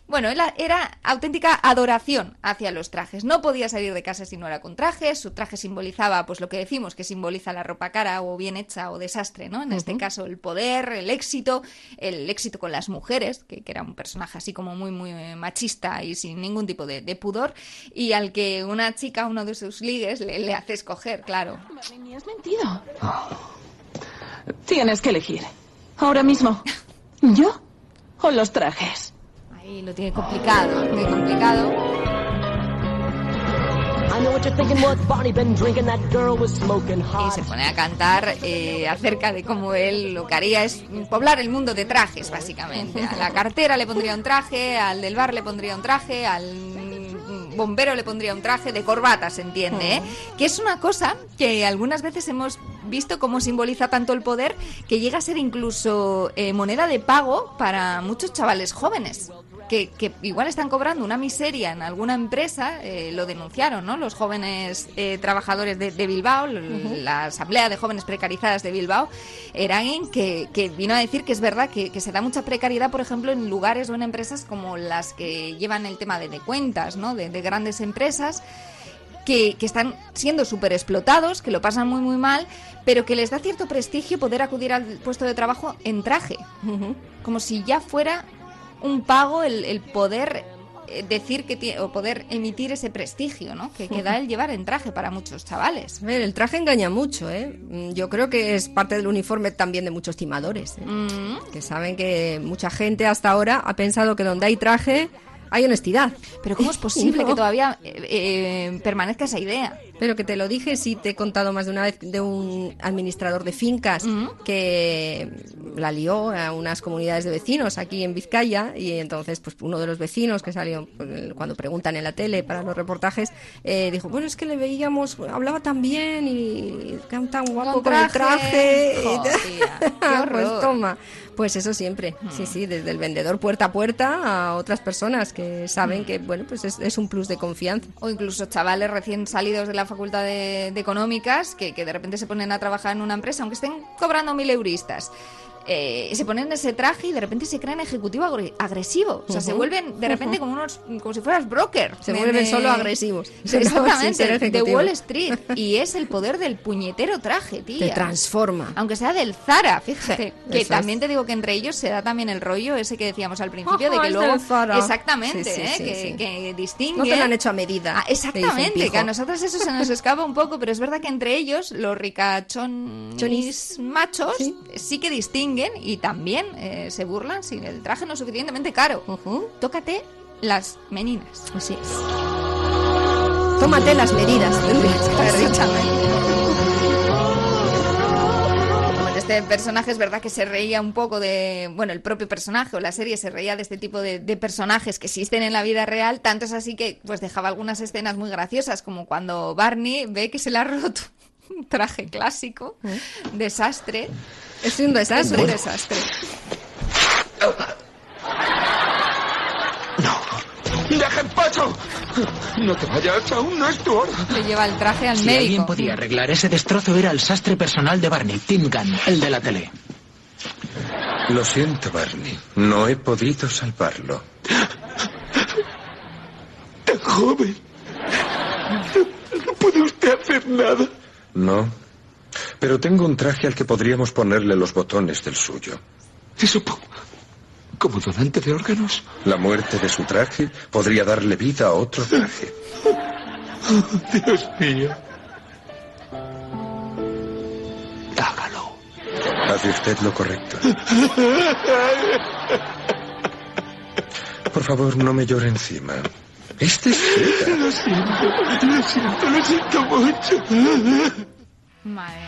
Bueno, era, era auténtica adoración hacia los trajes. No podía salir de casa si no era con traje. Su traje simbolizaba, pues lo que decimos, que simboliza la ropa cara o bien hecha o desastre, ¿no? En este caso, el poder, el éxito, el éxito con las mujeres, que, que era un personaje así como muy, muy eh, machista y sin ningún tipo de, de pudor, y al que una chica, uno de sus ligues, le, le hace escoger, claro. Ni has mentido. Tienes que elegir. Ahora mismo. <laughs> ¿Yo o los trajes? Ahí lo tiene complicado, muy complicado. Y se pone a cantar eh, acerca de cómo él lo que haría es poblar el mundo de trajes, básicamente. A la cartera le pondría un traje, al del bar le pondría un traje, al mm, bombero le pondría un traje de corbata, se entiende, ¿eh? Que es una cosa que algunas veces hemos visto cómo simboliza tanto el poder que llega a ser incluso eh, moneda de pago para muchos chavales jóvenes. Que, que igual están cobrando una miseria en alguna empresa, eh, lo denunciaron, ¿no? Los jóvenes eh, trabajadores de, de Bilbao, la Asamblea de Jóvenes Precarizadas de Bilbao, era alguien que, que vino a decir que es verdad que, que se da mucha precariedad, por ejemplo, en lugares o en empresas como las que llevan el tema de, de cuentas, ¿no? De, de grandes empresas. Que, que están siendo súper explotados, que lo pasan muy muy mal, pero que les da cierto prestigio poder acudir al puesto de trabajo en traje, como si ya fuera un pago el, el poder eh, decir que tiene, o poder emitir ese prestigio, ¿no? Que, que da el llevar en traje para muchos chavales. A ver, el traje engaña mucho, ¿eh? Mm, Yo creo que es parte del uniforme también de muchos timadores, ¿eh? Mm. que saben que mucha gente hasta ahora ha pensado que donde hay traje hay honestidad. Pero ¿cómo es posible <laughs> No. que todavía eh, eh, permanezca esa idea? Pero que te lo dije, sí, te he contado más de una vez de un administrador de fincas que la lió a unas comunidades de vecinos aquí en Vizcaya y entonces pues uno de los vecinos que salió pues, cuando preguntan en la tele para los reportajes eh, dijo, bueno, es que le veíamos, hablaba tan bien y tan guapo con el traje. y tal. Jodía, qué pues horror. toma. Pues eso siempre, sí, sí, desde el vendedor puerta a puerta a otras personas que saben que, bueno, pues es, es un plus de confianza. O incluso chavales recién salidos de la facultad de, de económicas que, que de repente se ponen a trabajar en una empresa, aunque estén cobrando mil euristas. Eh, se ponen ese traje y de repente se creen ejecutivo agre- agresivo. O sea, se vuelven de repente como unos, como si fueras broker. Se De- vuelven de- solo agresivos. Sí, <laughs> Exactamente, de. Wall Street. Y es el poder del puñetero traje, tía. Te transforma. Aunque sea del Zara, fíjate. que también te digo que entre ellos se da también el rollo ese que decíamos al principio, de que luego. Zara. Exactamente, Sí, ¿eh? que, que distinguen. No te lo han hecho a medida. Ah, exactamente, que a nosotros eso se nos escapa un poco, pero es verdad que entre ellos, los ricachonis Chonis. machos, sí. que distinguen y también eh, se burlan si el traje no es suficientemente caro. Tócate las meninas. Así es. Tómate las medidas. <laughs> este personaje es verdad que se reía un poco de, bueno, el propio personaje o la serie se reía de este tipo de, de personajes que existen en la vida real, tanto es así que pues dejaba algunas escenas muy graciosas, como cuando Barney ve que se le ha roto <laughs> un traje clásico, desastre. Es un desastre. Un desastre. ¡Deja en paso! No te vayas, aún no es tu hora. Le lleva el traje al Si alguien podía arreglar ese destrozo era el sastre personal de Barney, Tim Gunn, el de la tele. Lo siento, Barney. No he podido salvarlo. Tan joven. No puede usted hacer nada. No. Pero tengo un traje al que podríamos ponerle los botones del suyo. ¿Y supo? ¿Como donante de órganos? La muerte de su traje podría darle vida a otro traje. Dios mío. Hace usted lo correcto. Por favor, no me llore encima. Este es. Lo siento, lo siento, lo siento mucho. Madre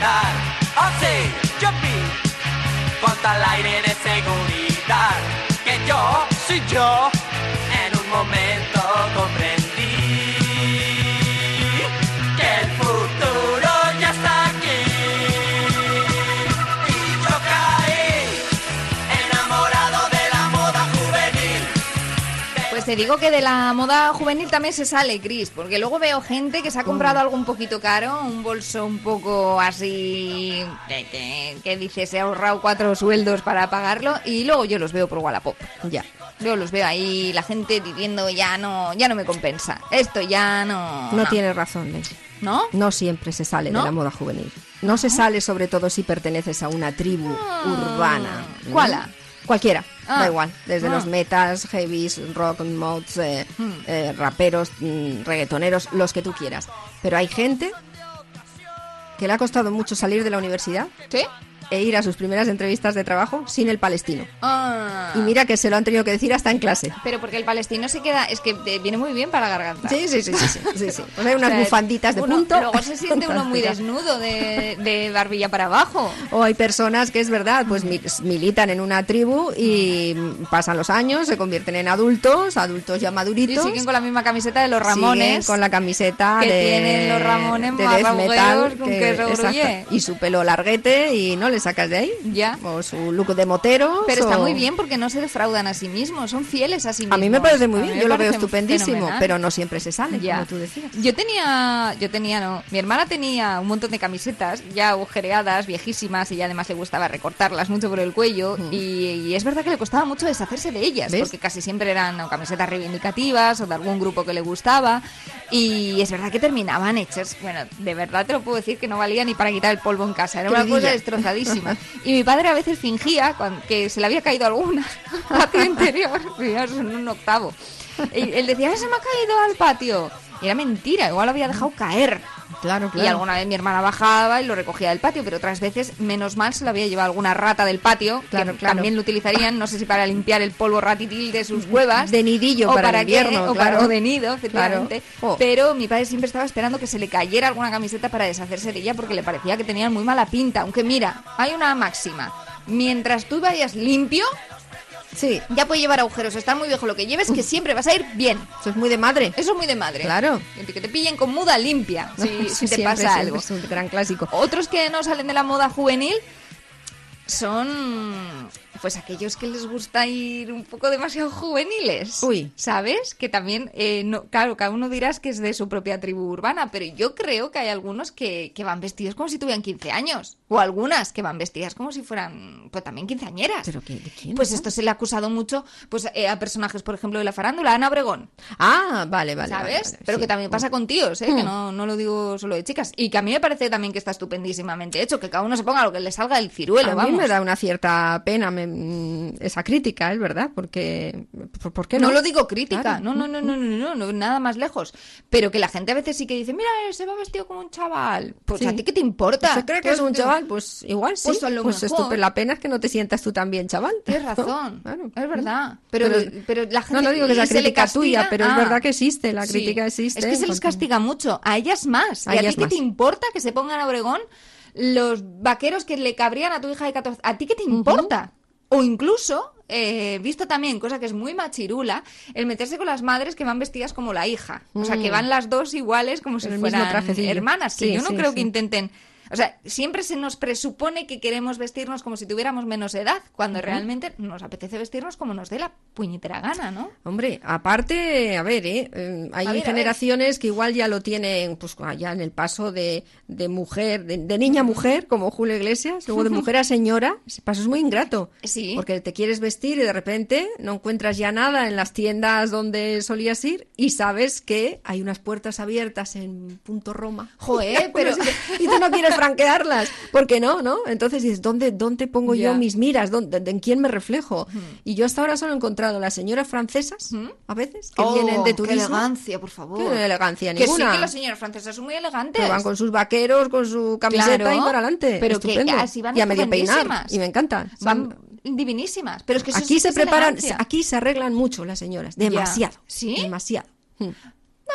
joven te digo que de la moda juvenil también se sale, Chris, porque luego veo gente que se ha comprado algo un poquito caro, un bolso un poco así, que, que- dice se ha ahorrado cuatro sueldos para pagarlo, y luego yo los veo por Wallapop. Ya. Yo los veo ahí, la gente diciendo ya no, ya no me compensa. Esto ya no. No tienes razón. ¿No? No siempre se sale ¿No? de la moda juvenil. No se sale sobre todo si perteneces a una tribu urbana. ¿no? ¿Cuál? Ah? Cualquiera, Ah. da igual. Desde Ah. los metas, heavies, rock, mods, eh, Hmm. eh, raperos, mm, reggaetoneros, los que tú quieras. Pero hay gente que le ha costado mucho salir de la universidad ¿Sí? E ir a sus primeras entrevistas de trabajo sin el palestino. Ah. Y mira que se lo han tenido que decir hasta en clase. Pero porque el palestino se queda, es que te viene muy bien para la garganta. Sí, sí, sí, sí, sí, sí. Pues <laughs> hay unas bufanditas de uno- punto. Luego se siente uno muy desnudo de, de barbilla para abajo. O hay personas que es verdad, pues mi- militan en una tribu y pasan los años, se convierten en adultos, adultos ya Y maduritos. siguen con la misma camiseta de los siguen Ramones. con la camiseta que de, tienen los Ramones de más metal con que gruye. y su pelo larguete y no les le sacas de ahí. Ya. O su look de motero. Pero está muy bien porque no se defraudan a sí mismos, son fieles a sí mismos. A mí me parece muy bien, yo lo veo estupendísimo, fenomenal. pero no siempre se sale, Ya. como tú decías. Yo tenía, yo tenía, no, mi hermana tenía un montón de camisetas ya agujereadas, viejísimas, y ya además le gustaba recortarlas mucho por el cuello, y, y es verdad que le costaba mucho deshacerse de ellas, ¿Ves? porque casi siempre eran o camisetas reivindicativas o de algún grupo que le gustaba, y es verdad que terminaban hechas, bueno, de verdad te lo puedo decir que no valía ni para quitar el polvo en casa, era Qué una cosa vidilla. Y mi padre a veces fingía que se le había caído alguna <laughs> al patio interior, <laughs> en un octavo. Y él decía, "Ah, se me ha caído al patio. Era mentira, igual lo había dejado caer. Claro, Y alguna vez mi hermana bajaba y lo recogía del patio, pero otras veces, menos mal, se lo había llevado alguna rata del patio, Claro, que claro. también lo utilizarían, no sé si para limpiar el polvo ratitil de sus cuevas. De nidillo o para el qué, invierno, o, para- claro. o de nido, efectivamente. Claro. Oh. Pero mi padre siempre estaba esperando que se le cayera alguna camiseta para deshacerse de ella porque le parecía que tenían muy mala pinta. Aunque mira, hay una máxima. Mientras tú vayas limpio, Sí. ya puede llevar agujeros, está muy viejo lo que lleves, que siempre vas a ir bien. Eso es muy de madre. Eso es muy de madre. Claro. Que te pillen con muda limpia, si, te siempre, pasa siempre algo. Es un gran clásico. Otros que no salen de la moda juvenil son pues aquellos que les gusta ir un poco demasiado juveniles. Uy. ¿Sabes? Que también, eh, no, claro, cada uno dirás que es de su propia tribu urbana, pero yo creo que hay algunos que, que van vestidos como si tuvieran 15 años. O algunas que van vestidas como si fueran, pues también quinceañeras. ¿Pero qué, de quién? Pues esto se le ha acusado mucho pues eh, a personajes, por ejemplo, de la farándula, Ana Obregón. Ah, vale, vale. ¿Sabes? vale, vale, Pero sí. que también pasa con tíos, ¿eh? Que Mm. no, no lo digo solo de chicas. Y que a mí me parece también que está estupendísimamente hecho, que cada uno se ponga lo que le salga del ciruelo, a vamos. mí me da una cierta pena me- mm, esa crítica, es verdad, porque ¿por, por qué no? No lo digo crítica, Claro. no, no, no, no, no, no, no, nada más lejos. Pero que la gente a veces sí que dice, mira, se va vestido como un chaval. Pues Sí. a ti qué te importa. ¿Se cree que Pues es un chaval? Pues igual sí. Pues a lo mejor. la pena es que no te sientas tú también chaval. Tienes razón, Claro. es verdad. Pero, Pero- pero, la gente No, no digo que sea crítica tuya, pero es Ah, verdad que existe, la sí. crítica existe. Es que se les castiga mucho, a ellas más. A ¿Y a ti qué te más. importa que se pongan a Obregón los vaqueros que le cabrían a tu hija de 14? ¿A ti qué te importa? O incluso, eh, visto también, cosa que es muy machirula, el meterse con las madres que van vestidas como la hija. O sea, que Mm. van las dos iguales como si el fueran hermanas. Que Sí, yo no sí, creo sí. que intenten... O sea, siempre se nos presupone que queremos vestirnos como si tuviéramos menos edad, cuando realmente nos apetece vestirnos como nos dé la puñetera gana, ¿no? Hombre, aparte, a ver, ¿eh? Eh, hay ver, generaciones que igual ya lo tienen, pues ya en el paso de, de mujer, de, de niña a mujer, como Julio Iglesias, luego de mujer a señora, ese paso es muy ingrato. Sí. Porque te quieres vestir y de repente no encuentras ya nada en las tiendas donde solías ir y sabes que hay unas puertas abiertas en punto Roma. Joder, <laughs> pero... y tú no quieres franquearlas, porque no, ¿no? Entonces dices, ¿dónde, dónde pongo yo mis miras? ¿Dónde, ¿En quién me reflejo? Y yo hasta ahora solo he encontrado las señoras francesas, a veces, que Oh, vienen de qué turismo. elegancia, por favor. Qué elegancia Que sí ninguna. que las señoras francesas son muy elegantes. Pero van con sus vaqueros, con su camiseta Claro, y para adelante. pero que Estupendo. así van y a medio peinar. Y me encantan. Van divinísimas. Pero es que eso aquí sí se que es preparan, elegancia. aquí se arreglan mucho las señoras. Demasiado. ¿Sí? Demasiado. Hmm.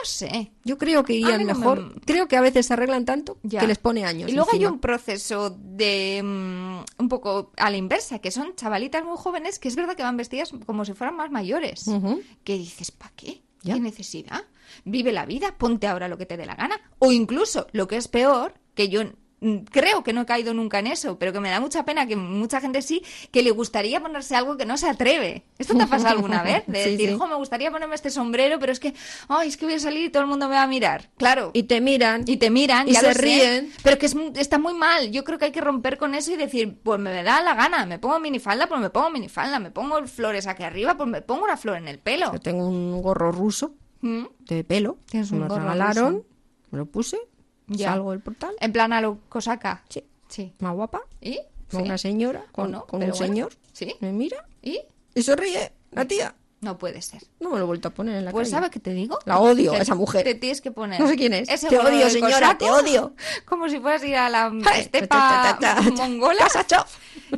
Sé. Yo creo que A irían me- mejor. Creo que a veces se arreglan tanto Ya. que les pone años. Y luego hay un proceso de mm, un poco a la inversa, que son chavalitas muy jóvenes que es verdad que van vestidas como si fueran más mayores. Ujú. Que dices, ¿para qué? Ya. ¿Qué necesidad? Vive la vida, ponte ahora lo que te dé la gana. O incluso, lo que es peor, que yo creo que no he caído nunca en eso, pero que me da mucha pena que mucha gente sí, que le gustaría ponerse algo que no se atreve. ¿Esto te ha pasado alguna <laughs> vez? De Sí, decir, sí. "Jo, me gustaría ponerme este sombrero, pero es que, ay, es que voy a salir y todo el mundo me va a mirar. Claro. Y te miran. Y te miran, Y ya se lo sé, ríen. pero que es, está muy mal. Yo creo que hay que romper con eso y decir, pues me da la gana, me pongo minifalda, pues me pongo minifalda, me pongo flores aquí arriba, pues me pongo una flor en el pelo. Yo tengo un gorro ruso ¿Mm? de pelo. Tienes me un lo gorro regalaron. ruso. Me lo puse. Ya. Salgo del portal. En plan a lo cosaca. Sí. Sí. Más guapa. ¿Y? Con Sí. una señora. Con, ¿O no? con un bueno. señor. ¿Sí? Me mira. ¿Y? Y se ríe. La tía. No puede ser. No me lo he vuelto a poner en la Pues calle. ¿sabes qué te digo? La odio, a esa mujer. Te tienes que poner. No sé quién es. ese Te odio, señora, cosaco, te odio. Como si fueras ir a la estepa mongola.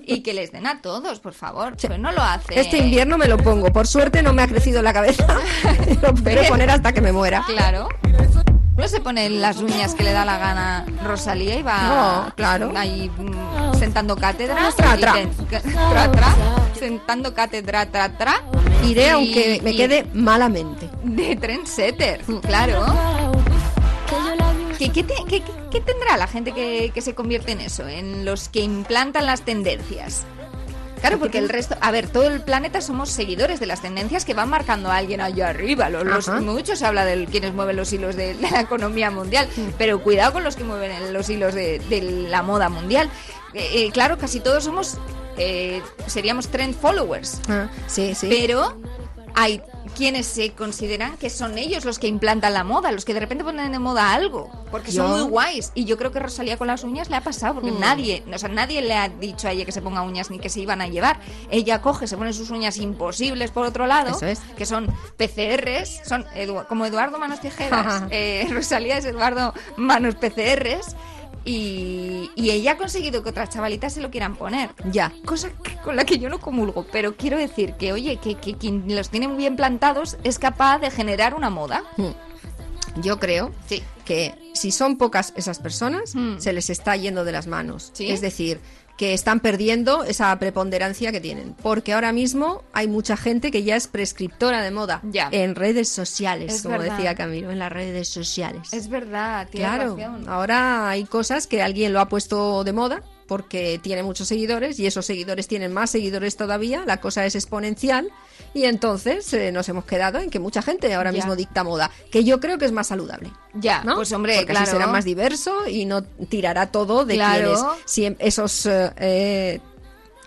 Y que les den a todos, por favor. Pues no lo hace. Este invierno me lo pongo. Por suerte no me ha crecido la cabeza. <laughs> lo espero poner hasta que me muera. Claro. No se pone las uñas que le da la gana Rosalía y va No, claro. ahí mm, sentando cátedra. Tra, y tra. te- tra, tra, sentando cátedra, tra, tra. Iré Y- aunque me quede malamente. De trendsetter, claro. ¿Qué, qué te- qué- qué tendrá la gente que, que se convierte en eso? En los que implantan las tendencias. Claro, porque el resto, a ver, todo el planeta somos seguidores de las tendencias que van marcando a alguien allá arriba. Los, los- Ajá. mucho se habla de quienes mueven los hilos de, la economía mundial, pero cuidado con los que mueven los hilos de, de la moda mundial. Eh, eh, claro, casi todos somos, eh, seríamos trend followers. Ah, sí, sí. Pero hay quienes se consideran que son ellos los que implantan la moda, los que de repente ponen de moda algo, porque son Yo- muy guays. Y yo creo que Rosalía con las uñas le ha pasado, porque Mm. nadie, o sea, nadie le ha dicho a ella que se ponga uñas ni que se iban a llevar. Ella coge, se pone sus uñas imposibles por otro lado, es. que son PCRs, son Edu- como Eduardo Manos Tijeras. <laughs> eh, Rosalía es Eduardo Manos PCRs. Y, y ella ha conseguido que otras chavalitas se lo quieran poner. Ya. Cosa que- con la que yo no comulgo. Pero quiero decir que, oye, que, que quien los tiene muy bien plantados es capaz de generar una moda. Yo creo Sí. que si son pocas esas personas, se les está yendo de las manos. ¿Sí? Es decir, que están perdiendo esa preponderancia que tienen. Porque ahora mismo hay mucha gente que ya es prescriptora de moda Ya. en redes sociales, Es como verdad. decía Camilo, en las redes sociales. Es verdad, tienes Claro, razón. ahora hay cosas que alguien lo ha puesto de moda porque tiene muchos seguidores y esos seguidores tienen más seguidores todavía, la cosa es exponencial y entonces eh, nos hemos quedado en que mucha gente ahora Ya. mismo dicta moda, que yo creo que es más saludable. Ya, ¿no? pues hombre, porque claro. así será más diverso y no tirará todo de Claro. quienes siem- esos eh, eh,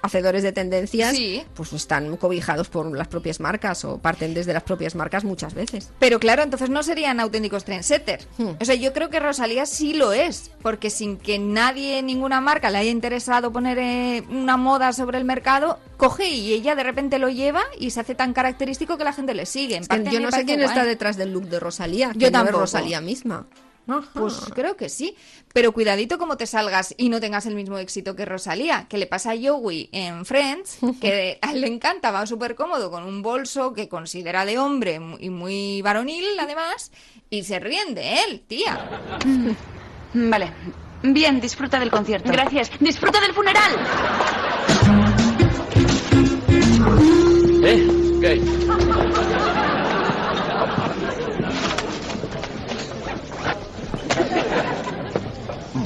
hacedores de tendencias Sí. pues están cobijados por las propias marcas o parten desde las propias marcas muchas veces. Pero claro, entonces no serían auténticos trendsetters. Hmm. O sea, yo creo que Rosalía sí lo es, porque sin que nadie, ninguna marca le haya interesado poner eh, una moda sobre el mercado, coge y ella de repente lo lleva y se hace tan característico que la gente le sigue. En parte yo no sé quién guay. está detrás del look de Rosalía. Yo que no es tampoco. Rosalía misma. Pues creo que sí. Pero cuidadito como te salgas y no tengas el mismo éxito que Rosalía, que le pasa a Joey en Friends, que <laughs> a él le encanta, va súper cómodo con un bolso que considera de hombre y muy varonil, además, y se ríen de él, tía. Vale. Bien, disfruta del concierto. Gracias. ¡Disfruta del funeral! ¿Eh? ¿Qué?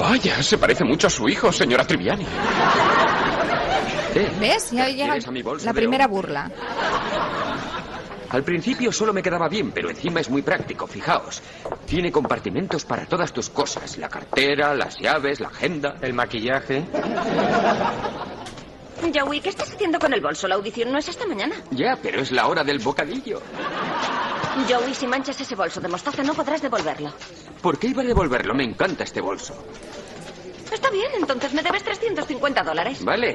Vaya, se parece mucho a su hijo, señora Triviani. <laughs> ¿Eh? ¿Ves? Ya llega ¿Quieres a mi bolsa la primera burla. Al principio solo me quedaba bien, pero encima es muy práctico, fijaos. Tiene compartimentos para todas tus cosas. La cartera, las llaves, la agenda. El maquillaje. Joey, ¿qué estás haciendo con el bolso? La audición no es esta mañana. Ya, pero es la hora del bocadillo. Joey, si manchas ese bolso de mostaza no podrás devolverlo. ¿Por qué iba a devolverlo? Me encanta este bolso. Está bien, entonces me debes 350 dólares. Vale.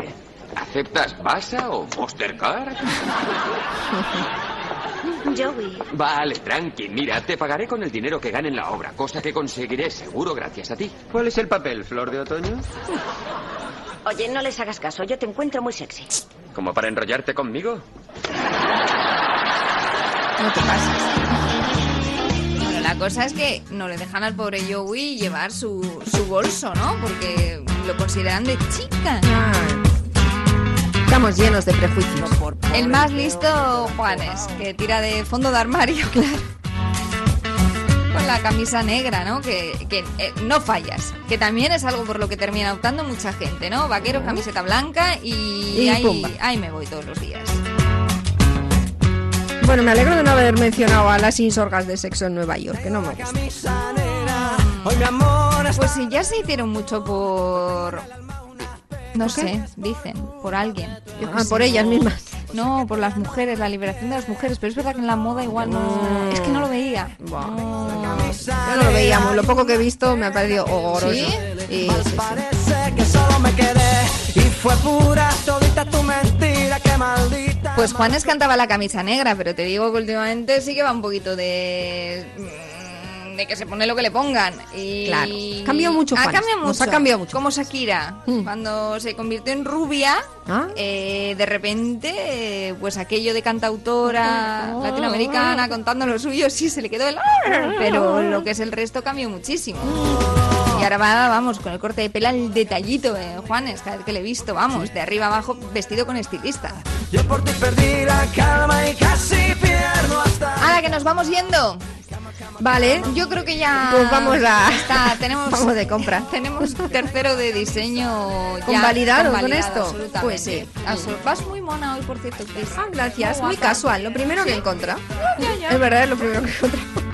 ¿Aceptas Basa o Mastercard? Joey, Vale, tranqui. Mira, te pagaré con el dinero que gane en la obra, cosa que conseguiré seguro gracias a ti. ¿Cuál es el papel, Flor de Otoño? oye, no les hagas caso, yo te encuentro muy sexy. ¿Como para enrollarte conmigo? No te pases. Bueno, la cosa es que no le dejan al pobre Joey llevar su, su bolso, ¿no? Porque lo consideran de chica. Estamos llenos de prejuicios. El más listo, Juanes, que tira de fondo de armario, <laughs> claro. Con la camisa negra, ¿no? Que, que, eh, no fallas. Que también es algo por lo que termina optando mucha gente, ¿no? Vaquero, camiseta blanca y, Y ahí, ahí me voy todos los días. Bueno, me alegro de no haber mencionado a las insorgas de sexo en Nueva York, que no me gusta. Pues sí, ya se hicieron mucho por... No sé, dicen, por alguien. Yo Ah, sé. por ellas mismas. No, por las mujeres, la liberación de las mujeres. Pero es verdad que en la moda igual no... Es que no lo veía. Yo no lo veíamos, lo poco que he visto me ha parecido horroroso. ¿Sí? Y, sí, sí. que solo me quedé y fue pura todita tu mentira, que maldita. Pues Juanes cantaba la camisa negra, pero te digo que últimamente sí que va un poquito de... mm, De que se pone lo que le pongan. Y... Claro. Cambió mucho, Ha cambiado mucho. Nos ha cambiado mucho. Como Shakira. Cuando se convirtió en rubia, Ah. eh, de repente, eh, pues aquello de cantautora Ah. latinoamericana contando lo suyo, sí se le quedó el... Pero lo que es el resto cambió muchísimo. Y ahora va, vamos, con el corte de pela, el detallito, eh, Juanes, cada vez que le he visto, vamos, de arriba abajo, vestido con estilista. Yo por ti perdí la calma y casi pierdo hasta. Ahora que nos vamos yendo. Vale. Yo creo que ya. Pues vamos a- Está, tenemos, Vamos de compra. <laughs> Tenemos tercero de diseño. ya ¿Convalidado con esto? absolutamente. Pues sí. Vas muy mona hoy, por cierto. Ah, gracias. Muy casual. Lo primero que. Ya, ya. Es verdad, es lo primero que he encontrado.